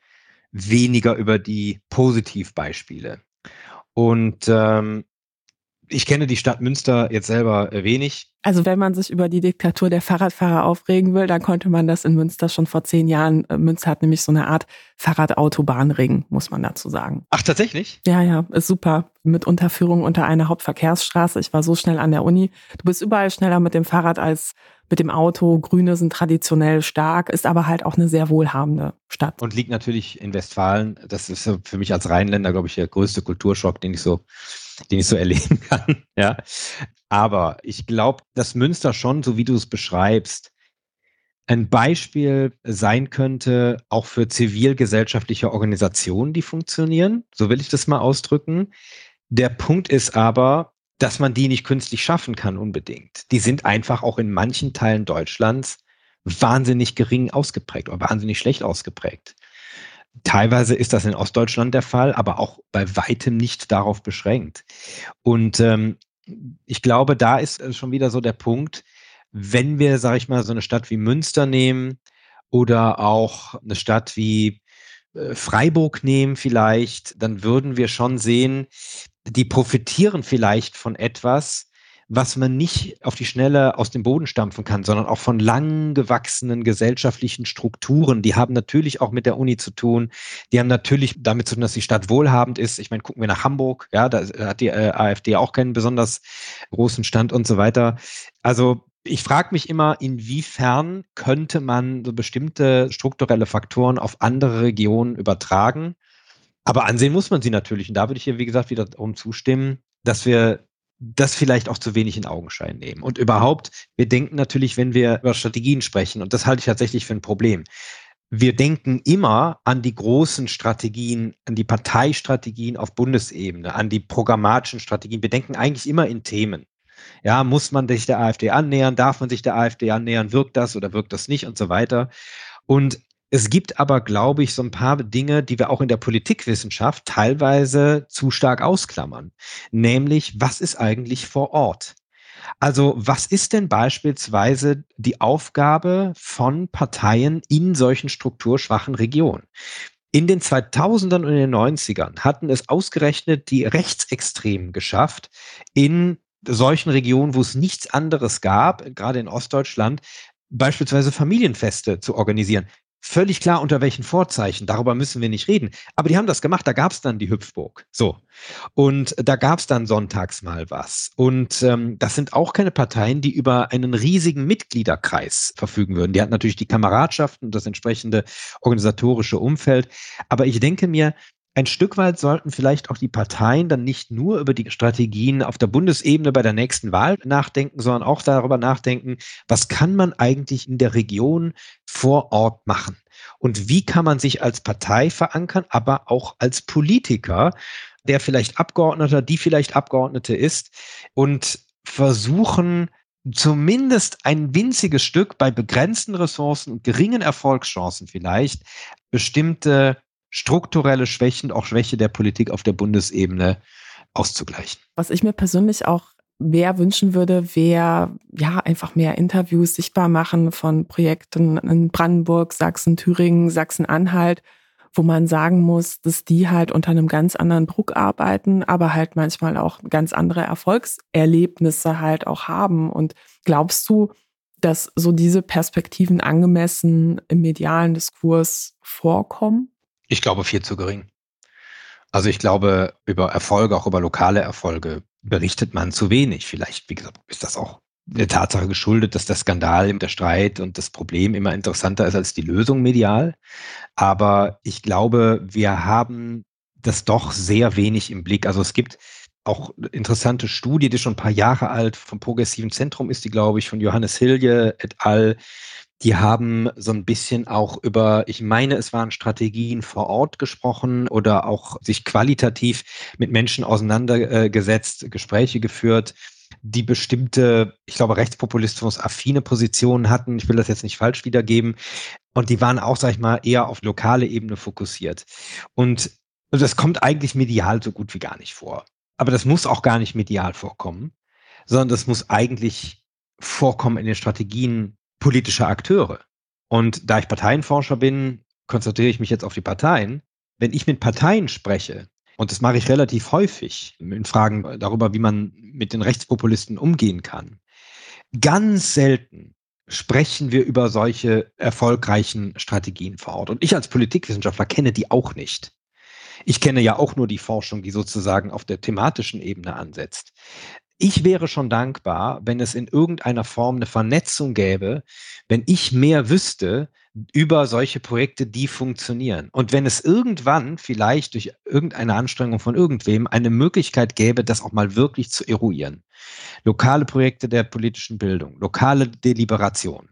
weniger über die Positivbeispiele. Und ähm, ich kenne die Stadt Münster jetzt selber äh, wenig. Also wenn man sich über die Diktatur der Fahrradfahrer aufregen will, dann konnte man das in Münster schon vor zehn Jahren. Äh, Münster hat nämlich so eine Art Fahrradautobahnring, muss man dazu sagen. Ach, tatsächlich? Ja, ja, ist super. Mit Unterführung unter einer Hauptverkehrsstraße. Ich war so schnell an der Uni. Du bist überall schneller mit dem Fahrrad als mit dem Auto. Grüne sind traditionell stark, ist aber halt auch eine sehr wohlhabende Stadt. Und liegt natürlich in Westfalen. Das ist für mich als Rheinländer, glaube ich, der größte Kulturschock, den ich so den ich so erleben kann. Ja. Aber ich glaube, dass Münster schon, so wie du es beschreibst, ein Beispiel sein könnte, auch für zivilgesellschaftliche Organisationen, die funktionieren. So will ich das mal ausdrücken. Der Punkt ist aber, dass man die nicht künstlich schaffen kann unbedingt. Die sind einfach auch in manchen Teilen Deutschlands wahnsinnig gering ausgeprägt oder wahnsinnig schlecht ausgeprägt. Teilweise ist das in Ostdeutschland der Fall, aber auch bei weitem nicht darauf beschränkt. Und ähm, ich glaube, da ist äh, schon wieder so der Punkt, wenn wir, sage ich mal, so eine Stadt wie Münster nehmen oder auch eine Stadt wie äh, Freiburg nehmen vielleicht, dann würden wir schon sehen, die profitieren vielleicht von etwas, was man nicht auf die Schnelle aus dem Boden stampfen kann, sondern auch von lang gewachsenen gesellschaftlichen Strukturen. Die haben natürlich auch mit der Uni zu tun. Die haben natürlich damit zu tun, dass die Stadt wohlhabend ist. Ich meine, gucken wir nach Hamburg, ja, da hat die äh, AfD auch keinen besonders großen Stand und so weiter. Also ich frage mich immer, inwiefern könnte man so bestimmte strukturelle Faktoren auf andere Regionen übertragen? Aber ansehen muss man sie natürlich. Und da würde ich hier, wie gesagt, wieder darum zustimmen, dass wir das vielleicht auch zu wenig in Augenschein nehmen. Und überhaupt, wir denken natürlich, wenn wir über Strategien sprechen, und das halte ich tatsächlich für ein Problem. Wir denken immer an die großen Strategien, an die Parteistrategien auf Bundesebene, an die programmatischen Strategien. Wir denken eigentlich immer in Themen. Ja, muss man sich der AfD annähern? Darf man sich der AfD annähern? Wirkt das oder wirkt das nicht und so weiter? Und es gibt aber, glaube ich, so ein paar Dinge, die wir auch in der Politikwissenschaft teilweise zu stark ausklammern. Nämlich, was ist eigentlich vor Ort? Also was ist denn beispielsweise die Aufgabe von Parteien in solchen strukturschwachen Regionen? In den 2000ern und in den 90ern hatten es ausgerechnet die Rechtsextremen geschafft, in solchen Regionen, wo es nichts anderes gab, gerade in Ostdeutschland, beispielsweise Familienfeste zu organisieren. Völlig klar, unter welchen Vorzeichen. Darüber müssen wir nicht reden. Aber die haben das gemacht. Da gab es dann die Hüpfburg. So. Und da gab es dann sonntags mal was. Und ähm, das sind auch keine Parteien, die über einen riesigen Mitgliederkreis verfügen würden. Die hatten natürlich die Kameradschaften und das entsprechende organisatorische Umfeld. Aber ich denke mir, ein Stück weit sollten vielleicht auch die Parteien dann nicht nur über die Strategien auf der Bundesebene bei der nächsten Wahl nachdenken, sondern auch darüber nachdenken, was kann man eigentlich in der Region vor Ort machen? Und wie kann man sich als Partei verankern, aber auch als Politiker, der vielleicht Abgeordneter, die vielleicht Abgeordnete ist und versuchen, zumindest ein winziges Stück bei begrenzten Ressourcen und geringen Erfolgschancen vielleicht bestimmte strukturelle Schwächen, auch Schwäche der Politik auf der Bundesebene auszugleichen. Was ich mir persönlich auch mehr wünschen würde, wäre ja einfach mehr Interviews sichtbar machen von Projekten in Brandenburg, Sachsen, Thüringen, Sachsen-Anhalt, wo man sagen muss, dass die halt unter einem ganz anderen Druck arbeiten, aber halt manchmal auch ganz andere Erfolgserlebnisse halt auch haben. Und glaubst du, dass so diese Perspektiven angemessen im medialen Diskurs vorkommen? Ich glaube viel zu gering. Also ich glaube, über Erfolge, auch über lokale Erfolge, berichtet man zu wenig. Vielleicht, wie gesagt, ist das auch der Tatsache geschuldet, dass der Skandal, der Streit und das Problem immer interessanter ist als die Lösung medial. Aber ich glaube, wir haben das doch sehr wenig im Blick. Also es gibt auch interessante Studie, die schon ein paar Jahre alt, vom Progressiven Zentrum ist die, glaube ich, von Johannes Hilje et al die haben so ein bisschen auch über, ich meine, es waren Strategien vor Ort gesprochen oder auch sich qualitativ mit Menschen auseinandergesetzt, Gespräche geführt, die bestimmte, ich glaube, rechtspopulismus-affine Positionen hatten. Ich will das jetzt nicht falsch wiedergeben. Und die waren auch, sag ich mal, eher auf lokale Ebene fokussiert. Und das kommt eigentlich medial so gut wie gar nicht vor. aber das muss auch gar nicht medial vorkommen, sondern das muss eigentlich vorkommen in den Strategien politischer Akteure. Und da ich Parteienforscher bin, konzentriere ich mich jetzt auf die Parteien. Wenn ich mit Parteien spreche, und das mache ich relativ häufig in Fragen darüber, wie man mit den Rechtspopulisten umgehen kann, ganz selten sprechen wir über solche erfolgreichen Strategien vor Ort. Und ich als Politikwissenschaftler kenne die auch nicht. Ich kenne ja auch nur die Forschung, die sozusagen auf der thematischen Ebene ansetzt. Ich wäre schon dankbar, wenn es in irgendeiner Form eine Vernetzung gäbe, wenn ich mehr wüsste über solche Projekte, die funktionieren. Und wenn es irgendwann vielleicht durch irgendeine Anstrengung von irgendwem eine Möglichkeit gäbe, das auch mal wirklich zu eruieren. Lokale Projekte der politischen Bildung, lokale Deliberation,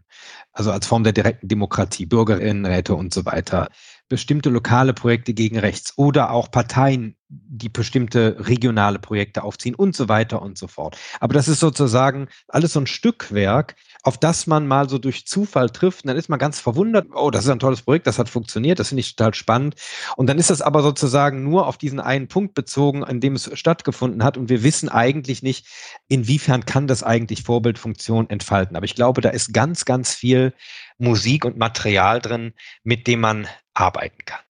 also als Form der direkten Demokratie, Bürgerinnenräte und so weiter, bestimmte lokale Projekte gegen rechts oder auch Parteien, die bestimmte regionale Projekte aufziehen und so weiter und so fort. Aber das ist sozusagen alles so ein Stückwerk, auf das man mal so durch Zufall trifft. Und dann ist man ganz verwundert, oh, das ist ein tolles Projekt, das hat funktioniert, das finde ich total spannend. Und dann ist das aber sozusagen nur auf diesen einen Punkt bezogen, an dem es stattgefunden hat. Und wir wissen eigentlich nicht, inwiefern kann das eigentlich Vorbildfunktion entfalten. Aber ich glaube, da ist ganz, ganz viel Musik und Material drin, mit dem man arbeiten kann.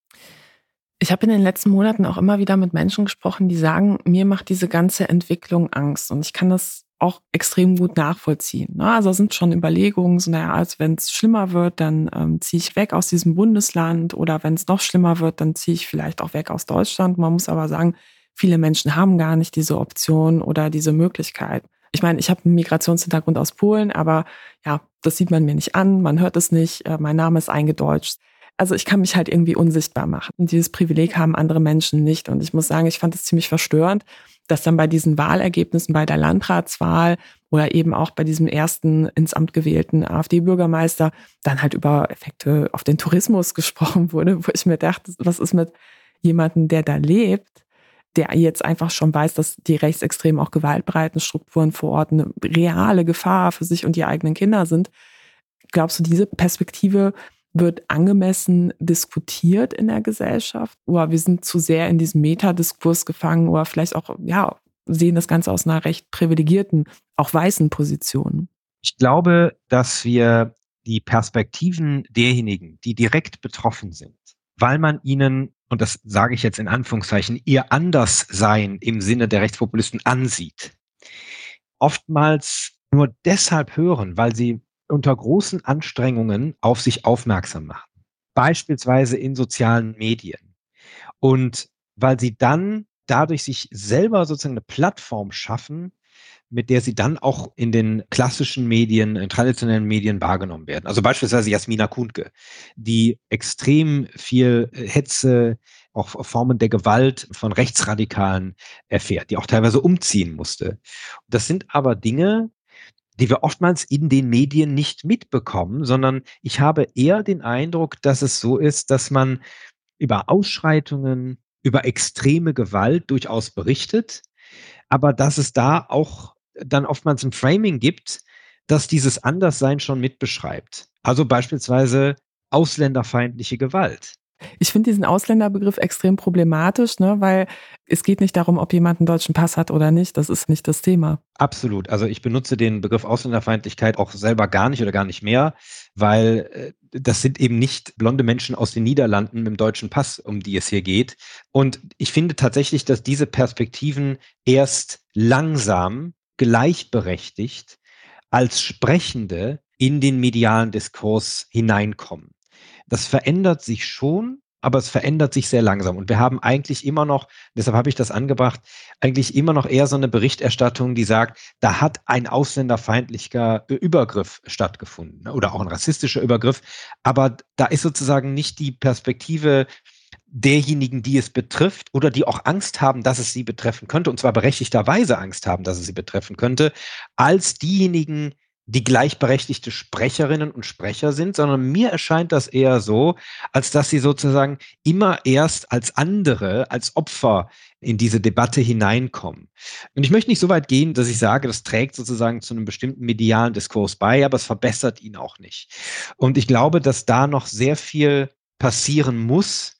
Ich habe in den letzten Monaten auch immer wieder mit Menschen gesprochen, die sagen, mir macht diese ganze Entwicklung Angst. Und ich kann das auch extrem gut nachvollziehen. Ne? Also sind schon Überlegungen, so naja, als wenn es schlimmer wird, dann ähm, ziehe ich weg aus diesem Bundesland oder wenn es noch schlimmer wird, dann ziehe ich vielleicht auch weg aus Deutschland. Man muss aber sagen, viele Menschen haben gar nicht diese Option oder diese Möglichkeit. Ich meine, ich habe einen Migrationshintergrund aus Polen, aber ja, das sieht man mir nicht an, man hört es nicht, äh, mein Name ist eingedeutscht. Also ich kann mich halt irgendwie unsichtbar machen. Und dieses Privileg haben andere Menschen nicht. Und ich muss sagen, ich fand es ziemlich verstörend, dass dann bei diesen Wahlergebnissen bei der Landratswahl oder eben auch bei diesem ersten ins Amt gewählten AfD-Bürgermeister dann halt über Effekte auf den Tourismus gesprochen wurde, wo ich mir dachte, was ist mit jemandem, der da lebt, der jetzt einfach schon weiß, dass die rechtsextremen auch gewaltbereiten Strukturen vor Ort eine reale Gefahr für sich und die eigenen Kinder sind. Glaubst du, diese Perspektive wird angemessen diskutiert in der Gesellschaft? Oder wir sind zu sehr in diesem Metadiskurs gefangen oder vielleicht auch, ja, sehen das Ganze aus einer recht privilegierten, auch weißen Position? Ich glaube, dass wir die Perspektiven derjenigen, die direkt betroffen sind, weil man ihnen, und das sage ich jetzt in Anführungszeichen, ihr Anderssein im Sinne der Rechtspopulisten ansieht, oftmals nur deshalb hören, weil sie unter großen Anstrengungen auf sich aufmerksam machen. Beispielsweise in sozialen Medien. Und weil sie dann dadurch sich selber sozusagen eine Plattform schaffen, mit der sie dann auch in den klassischen Medien, in traditionellen Medien wahrgenommen werden. Also beispielsweise Jasmina Kuhnke, die extrem viel Hetze, auch Formen der Gewalt von Rechtsradikalen erfährt, die auch teilweise umziehen musste. Das sind aber Dinge, die wir oftmals in den Medien nicht mitbekommen, sondern ich habe eher den Eindruck, dass es so ist, dass man über Ausschreitungen, über extreme Gewalt durchaus berichtet, aber dass es da auch dann oftmals ein Framing gibt, das dieses Anderssein schon mitbeschreibt. Also beispielsweise ausländerfeindliche Gewalt. Ich finde diesen Ausländerbegriff extrem problematisch, ne, weil es geht nicht darum, ob jemand einen deutschen Pass hat oder nicht. Das ist nicht das Thema. Absolut. Also ich benutze den Begriff Ausländerfeindlichkeit auch selber gar nicht oder gar nicht mehr, weil äh, das sind eben nicht blonde Menschen aus den Niederlanden mit dem deutschen Pass, um die es hier geht. Und ich finde tatsächlich, dass diese Perspektiven erst langsam gleichberechtigt als Sprechende in den medialen Diskurs hineinkommen. Das verändert sich schon, aber es verändert sich sehr langsam. Und wir haben eigentlich immer noch, deshalb habe ich das angebracht, eigentlich immer noch eher so eine Berichterstattung, die sagt, da hat ein ausländerfeindlicher Übergriff stattgefunden oder auch ein rassistischer Übergriff. Aber da ist sozusagen nicht die Perspektive derjenigen, die es betrifft oder die auch Angst haben, dass es sie betreffen könnte, und zwar berechtigterweise Angst haben, dass es sie betreffen könnte, als diejenigen, die gleichberechtigte Sprecherinnen und Sprecher sind, sondern mir erscheint das eher so, als dass sie sozusagen immer erst als andere, als Opfer in diese Debatte hineinkommen. Und ich möchte nicht so weit gehen, dass ich sage, das trägt sozusagen zu einem bestimmten medialen Diskurs bei, aber es verbessert ihn auch nicht. Und ich glaube, dass da noch sehr viel passieren muss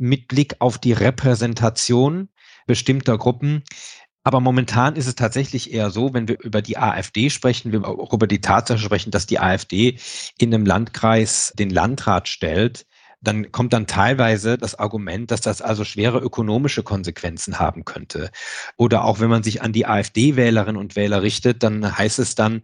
mit Blick auf die Repräsentation bestimmter Gruppen, Aber momentan ist es tatsächlich eher so, wenn wir über die AfD sprechen, wir auch über die Tatsache sprechen, dass die AfD in einem Landkreis den Landrat stellt, dann kommt dann teilweise das Argument, dass das also schwere ökonomische Konsequenzen haben könnte. Oder auch wenn man sich an die AfD-Wählerinnen und Wähler richtet, dann heißt es dann,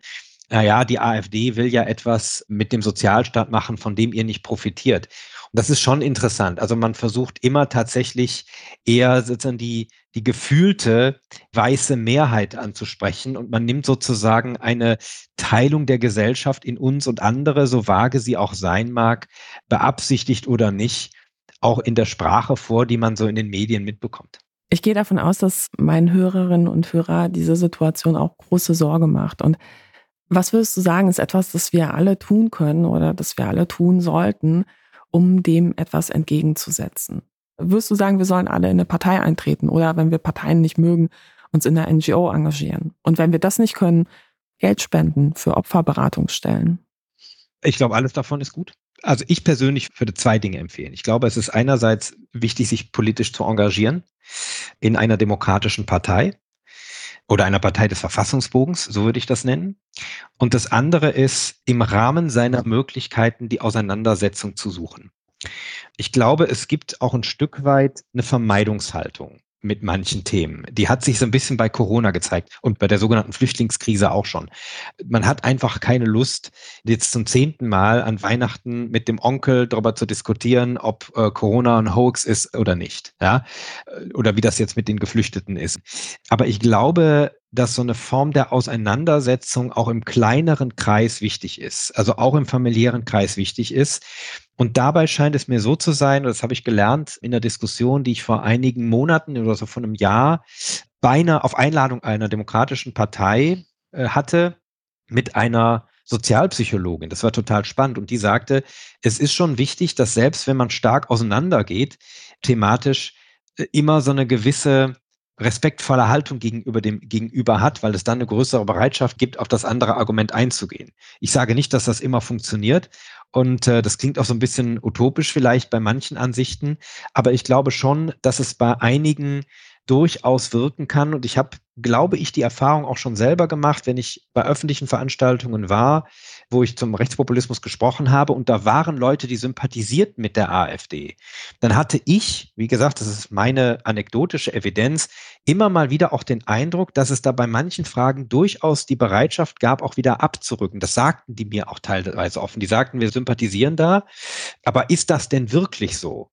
naja, die AfD will ja etwas mit dem Sozialstaat machen, von dem ihr nicht profitiert. Das ist schon interessant. Also man versucht immer tatsächlich eher sozusagen die, die gefühlte weiße Mehrheit anzusprechen und man nimmt sozusagen eine Teilung der Gesellschaft in uns und andere, so vage sie auch sein mag, beabsichtigt oder nicht, auch in der Sprache vor, die man so in den Medien mitbekommt. Ich gehe davon aus, dass meinen Hörerinnen und Hörer diese Situation auch große Sorge macht. Und was würdest du sagen, ist etwas, das wir alle tun können oder das wir alle tun sollten, um dem etwas entgegenzusetzen? Würdest du sagen, wir sollen alle in eine Partei eintreten oder wenn wir Parteien nicht mögen, uns in der NGO engagieren? Und wenn wir das nicht können, Geld spenden für Opferberatungsstellen? Ich glaube, alles davon ist gut. Also ich persönlich würde zwei Dinge empfehlen. Ich glaube, es ist einerseits wichtig, sich politisch zu engagieren in einer demokratischen Partei oder einer Partei des Verfassungsbogens, so würde ich das nennen. Und das andere ist, im Rahmen seiner Möglichkeiten die Auseinandersetzung zu suchen. Ich glaube, es gibt auch ein Stück weit eine Vermeidungshaltung mit manchen Themen. Die hat sich so ein bisschen bei Corona gezeigt und bei der sogenannten Flüchtlingskrise auch schon. Man hat einfach keine Lust, jetzt zum zehnten Mal an Weihnachten mit dem Onkel darüber zu diskutieren, ob äh, Corona ein Hoax ist oder nicht. Ja? Oder wie das jetzt mit den Geflüchteten ist. Aber ich glaube, dass so eine Form der Auseinandersetzung auch im kleineren Kreis wichtig ist, also auch im familiären Kreis wichtig ist. Und dabei scheint es mir so zu sein, das habe ich gelernt in der Diskussion, die ich vor einigen Monaten oder so vor einem Jahr beinahe auf Einladung einer demokratischen Partei äh, hatte mit einer Sozialpsychologin. Das war total spannend. Und die sagte, es ist schon wichtig, dass selbst wenn man stark auseinandergeht, thematisch äh, immer so eine gewisse respektvolle Haltung gegenüber dem Gegenüber hat, weil es dann eine größere Bereitschaft gibt, auf das andere Argument einzugehen. Ich sage nicht, dass das immer funktioniert und äh, das klingt auch so ein bisschen utopisch vielleicht bei manchen Ansichten, aber ich glaube schon, dass es bei einigen durchaus wirken kann. Und ich habe, glaube ich, die Erfahrung auch schon selber gemacht, wenn ich bei öffentlichen Veranstaltungen war, wo ich zum Rechtspopulismus gesprochen habe und da waren Leute, die sympathisierten mit der AfD. Dann hatte ich, wie gesagt, das ist meine anekdotische Evidenz, immer mal wieder auch den Eindruck, dass es da bei manchen Fragen durchaus die Bereitschaft gab, auch wieder abzurücken. Das sagten die mir auch teilweise offen. Die sagten, wir sympathisieren da. Aber ist das denn wirklich so?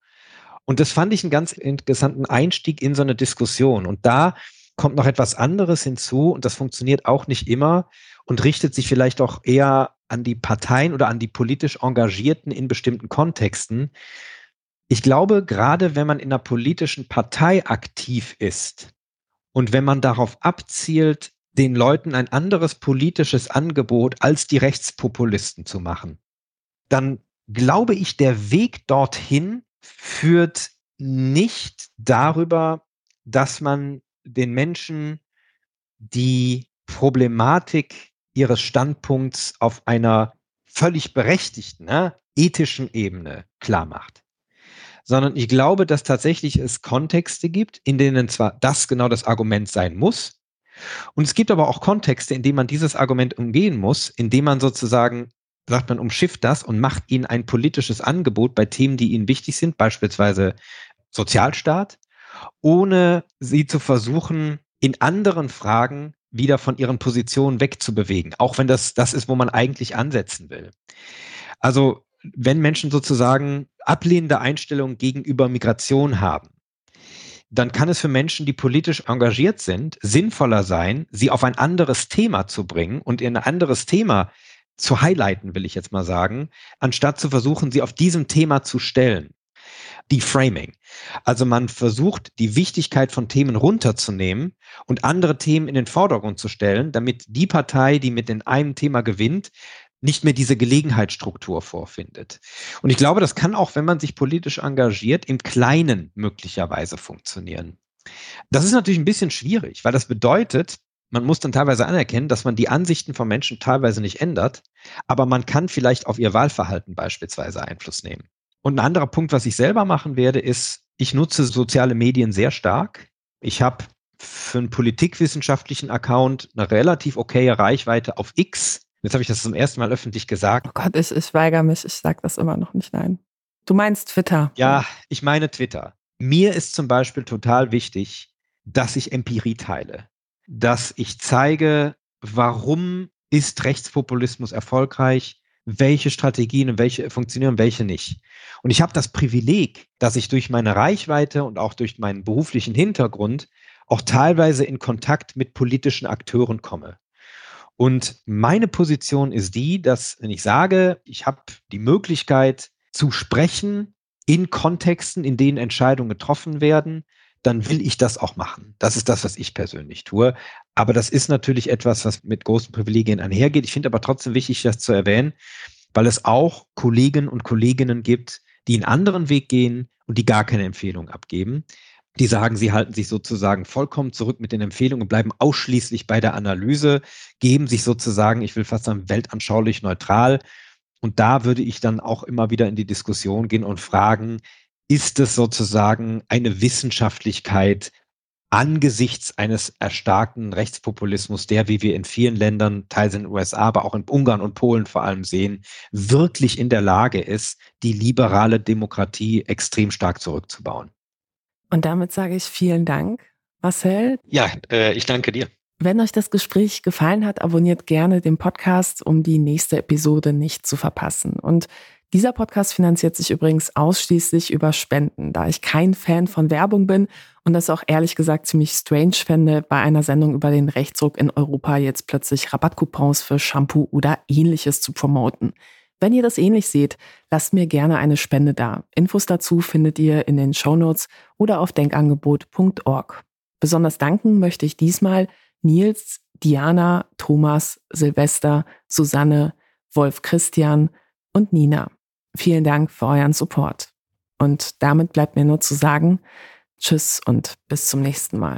Und das fand ich einen ganz interessanten Einstieg in so eine Diskussion. Und da kommt noch etwas anderes hinzu und das funktioniert auch nicht immer und richtet sich vielleicht auch eher an die Parteien oder an die politisch Engagierten in bestimmten Kontexten. Ich glaube, gerade wenn man in einer politischen Partei aktiv ist und wenn man darauf abzielt, den Leuten ein anderes politisches Angebot als die Rechtspopulisten zu machen, dann glaube ich, der Weg dorthin führt nicht darüber, dass man den Menschen die Problematik ihres Standpunkts auf einer völlig berechtigten, ne, ethischen Ebene klar macht. Sondern ich glaube, dass tatsächlich es Kontexte gibt, in denen zwar das genau das Argument sein muss, und es gibt aber auch Kontexte, in denen man dieses Argument umgehen muss, indem man sozusagen sagt man, umschifft das und macht ihnen ein politisches Angebot bei Themen, die ihnen wichtig sind, beispielsweise Sozialstaat, ohne sie zu versuchen, in anderen Fragen wieder von ihren Positionen wegzubewegen, auch wenn das das ist, wo man eigentlich ansetzen will. Also wenn Menschen sozusagen ablehnende Einstellungen gegenüber Migration haben, dann kann es für Menschen, die politisch engagiert sind, sinnvoller sein, sie auf ein anderes Thema zu bringen und in ein anderes Thema zu highlighten, will ich jetzt mal sagen, anstatt zu versuchen, sie auf diesem Thema zu stellen. Die Framing. Also man versucht, die Wichtigkeit von Themen runterzunehmen und andere Themen in den Vordergrund zu stellen, damit die Partei, die mit in einem Thema gewinnt, nicht mehr diese Gelegenheitsstruktur vorfindet. Und ich glaube, das kann auch, wenn man sich politisch engagiert, im Kleinen möglicherweise funktionieren. Das ist natürlich ein bisschen schwierig, weil das bedeutet, man muss dann teilweise anerkennen, dass man die Ansichten von Menschen teilweise nicht ändert, aber man kann vielleicht auf ihr Wahlverhalten beispielsweise Einfluss nehmen. Und ein anderer Punkt, was ich selber machen werde, ist, ich nutze soziale Medien sehr stark. Ich habe für einen politikwissenschaftlichen Account eine relativ okaye Reichweite auf X. Jetzt habe ich das zum ersten Mal öffentlich gesagt. Oh Gott, ich, ich weigere mich, ich sage das immer noch nicht, nein. Du meinst Twitter? Ja, ich meine Twitter. Mir ist zum Beispiel total wichtig, dass ich Empirie teile, dass ich zeige, warum ist Rechtspopulismus erfolgreich, welche Strategien und welche funktionieren, welche nicht. Und ich habe das Privileg, dass ich durch meine Reichweite und auch durch meinen beruflichen Hintergrund auch teilweise in Kontakt mit politischen Akteuren komme. Und meine Position ist die, dass wenn ich sage, ich habe die Möglichkeit zu sprechen in Kontexten, in denen Entscheidungen getroffen werden, dann will ich das auch machen. Das ist das, was ich persönlich tue. Aber das ist natürlich etwas, was mit großen Privilegien einhergeht. Ich finde aber trotzdem wichtig, das zu erwähnen, weil es auch Kollegen und Kolleginnen gibt, die einen anderen Weg gehen und die gar keine Empfehlung abgeben. Die sagen, sie halten sich sozusagen vollkommen zurück mit den Empfehlungen, bleiben ausschließlich bei der Analyse, geben sich sozusagen, ich will fast sagen, weltanschaulich neutral. Und da würde ich dann auch immer wieder in die Diskussion gehen und fragen, ist es sozusagen eine Wissenschaftlichkeit angesichts eines erstarkten Rechtspopulismus, der, wie wir in vielen Ländern, teils in den USA, aber auch in Ungarn und Polen vor allem sehen, wirklich in der Lage ist, die liberale Demokratie extrem stark zurückzubauen. Und damit sage ich vielen Dank, Marcel. Ja, äh, ich danke dir. Wenn euch das Gespräch gefallen hat, abonniert gerne den Podcast, um die nächste Episode nicht zu verpassen. Und dieser Podcast finanziert sich übrigens ausschließlich über Spenden, da ich kein Fan von Werbung bin und das auch ehrlich gesagt ziemlich strange fände, bei einer Sendung über den Rechtsruck in Europa jetzt plötzlich Rabattcoupons für Shampoo oder ähnliches zu promoten. Wenn ihr das ähnlich seht, lasst mir gerne eine Spende da. Infos dazu findet ihr in den Shownotes oder auf denkangebot.org. Besonders danken möchte ich diesmal Nils, Diana, Thomas, Silvester, Susanne, Wolf Christian und Nina. Vielen Dank für euren Support. Und damit bleibt mir nur zu sagen, tschüss und bis zum nächsten Mal.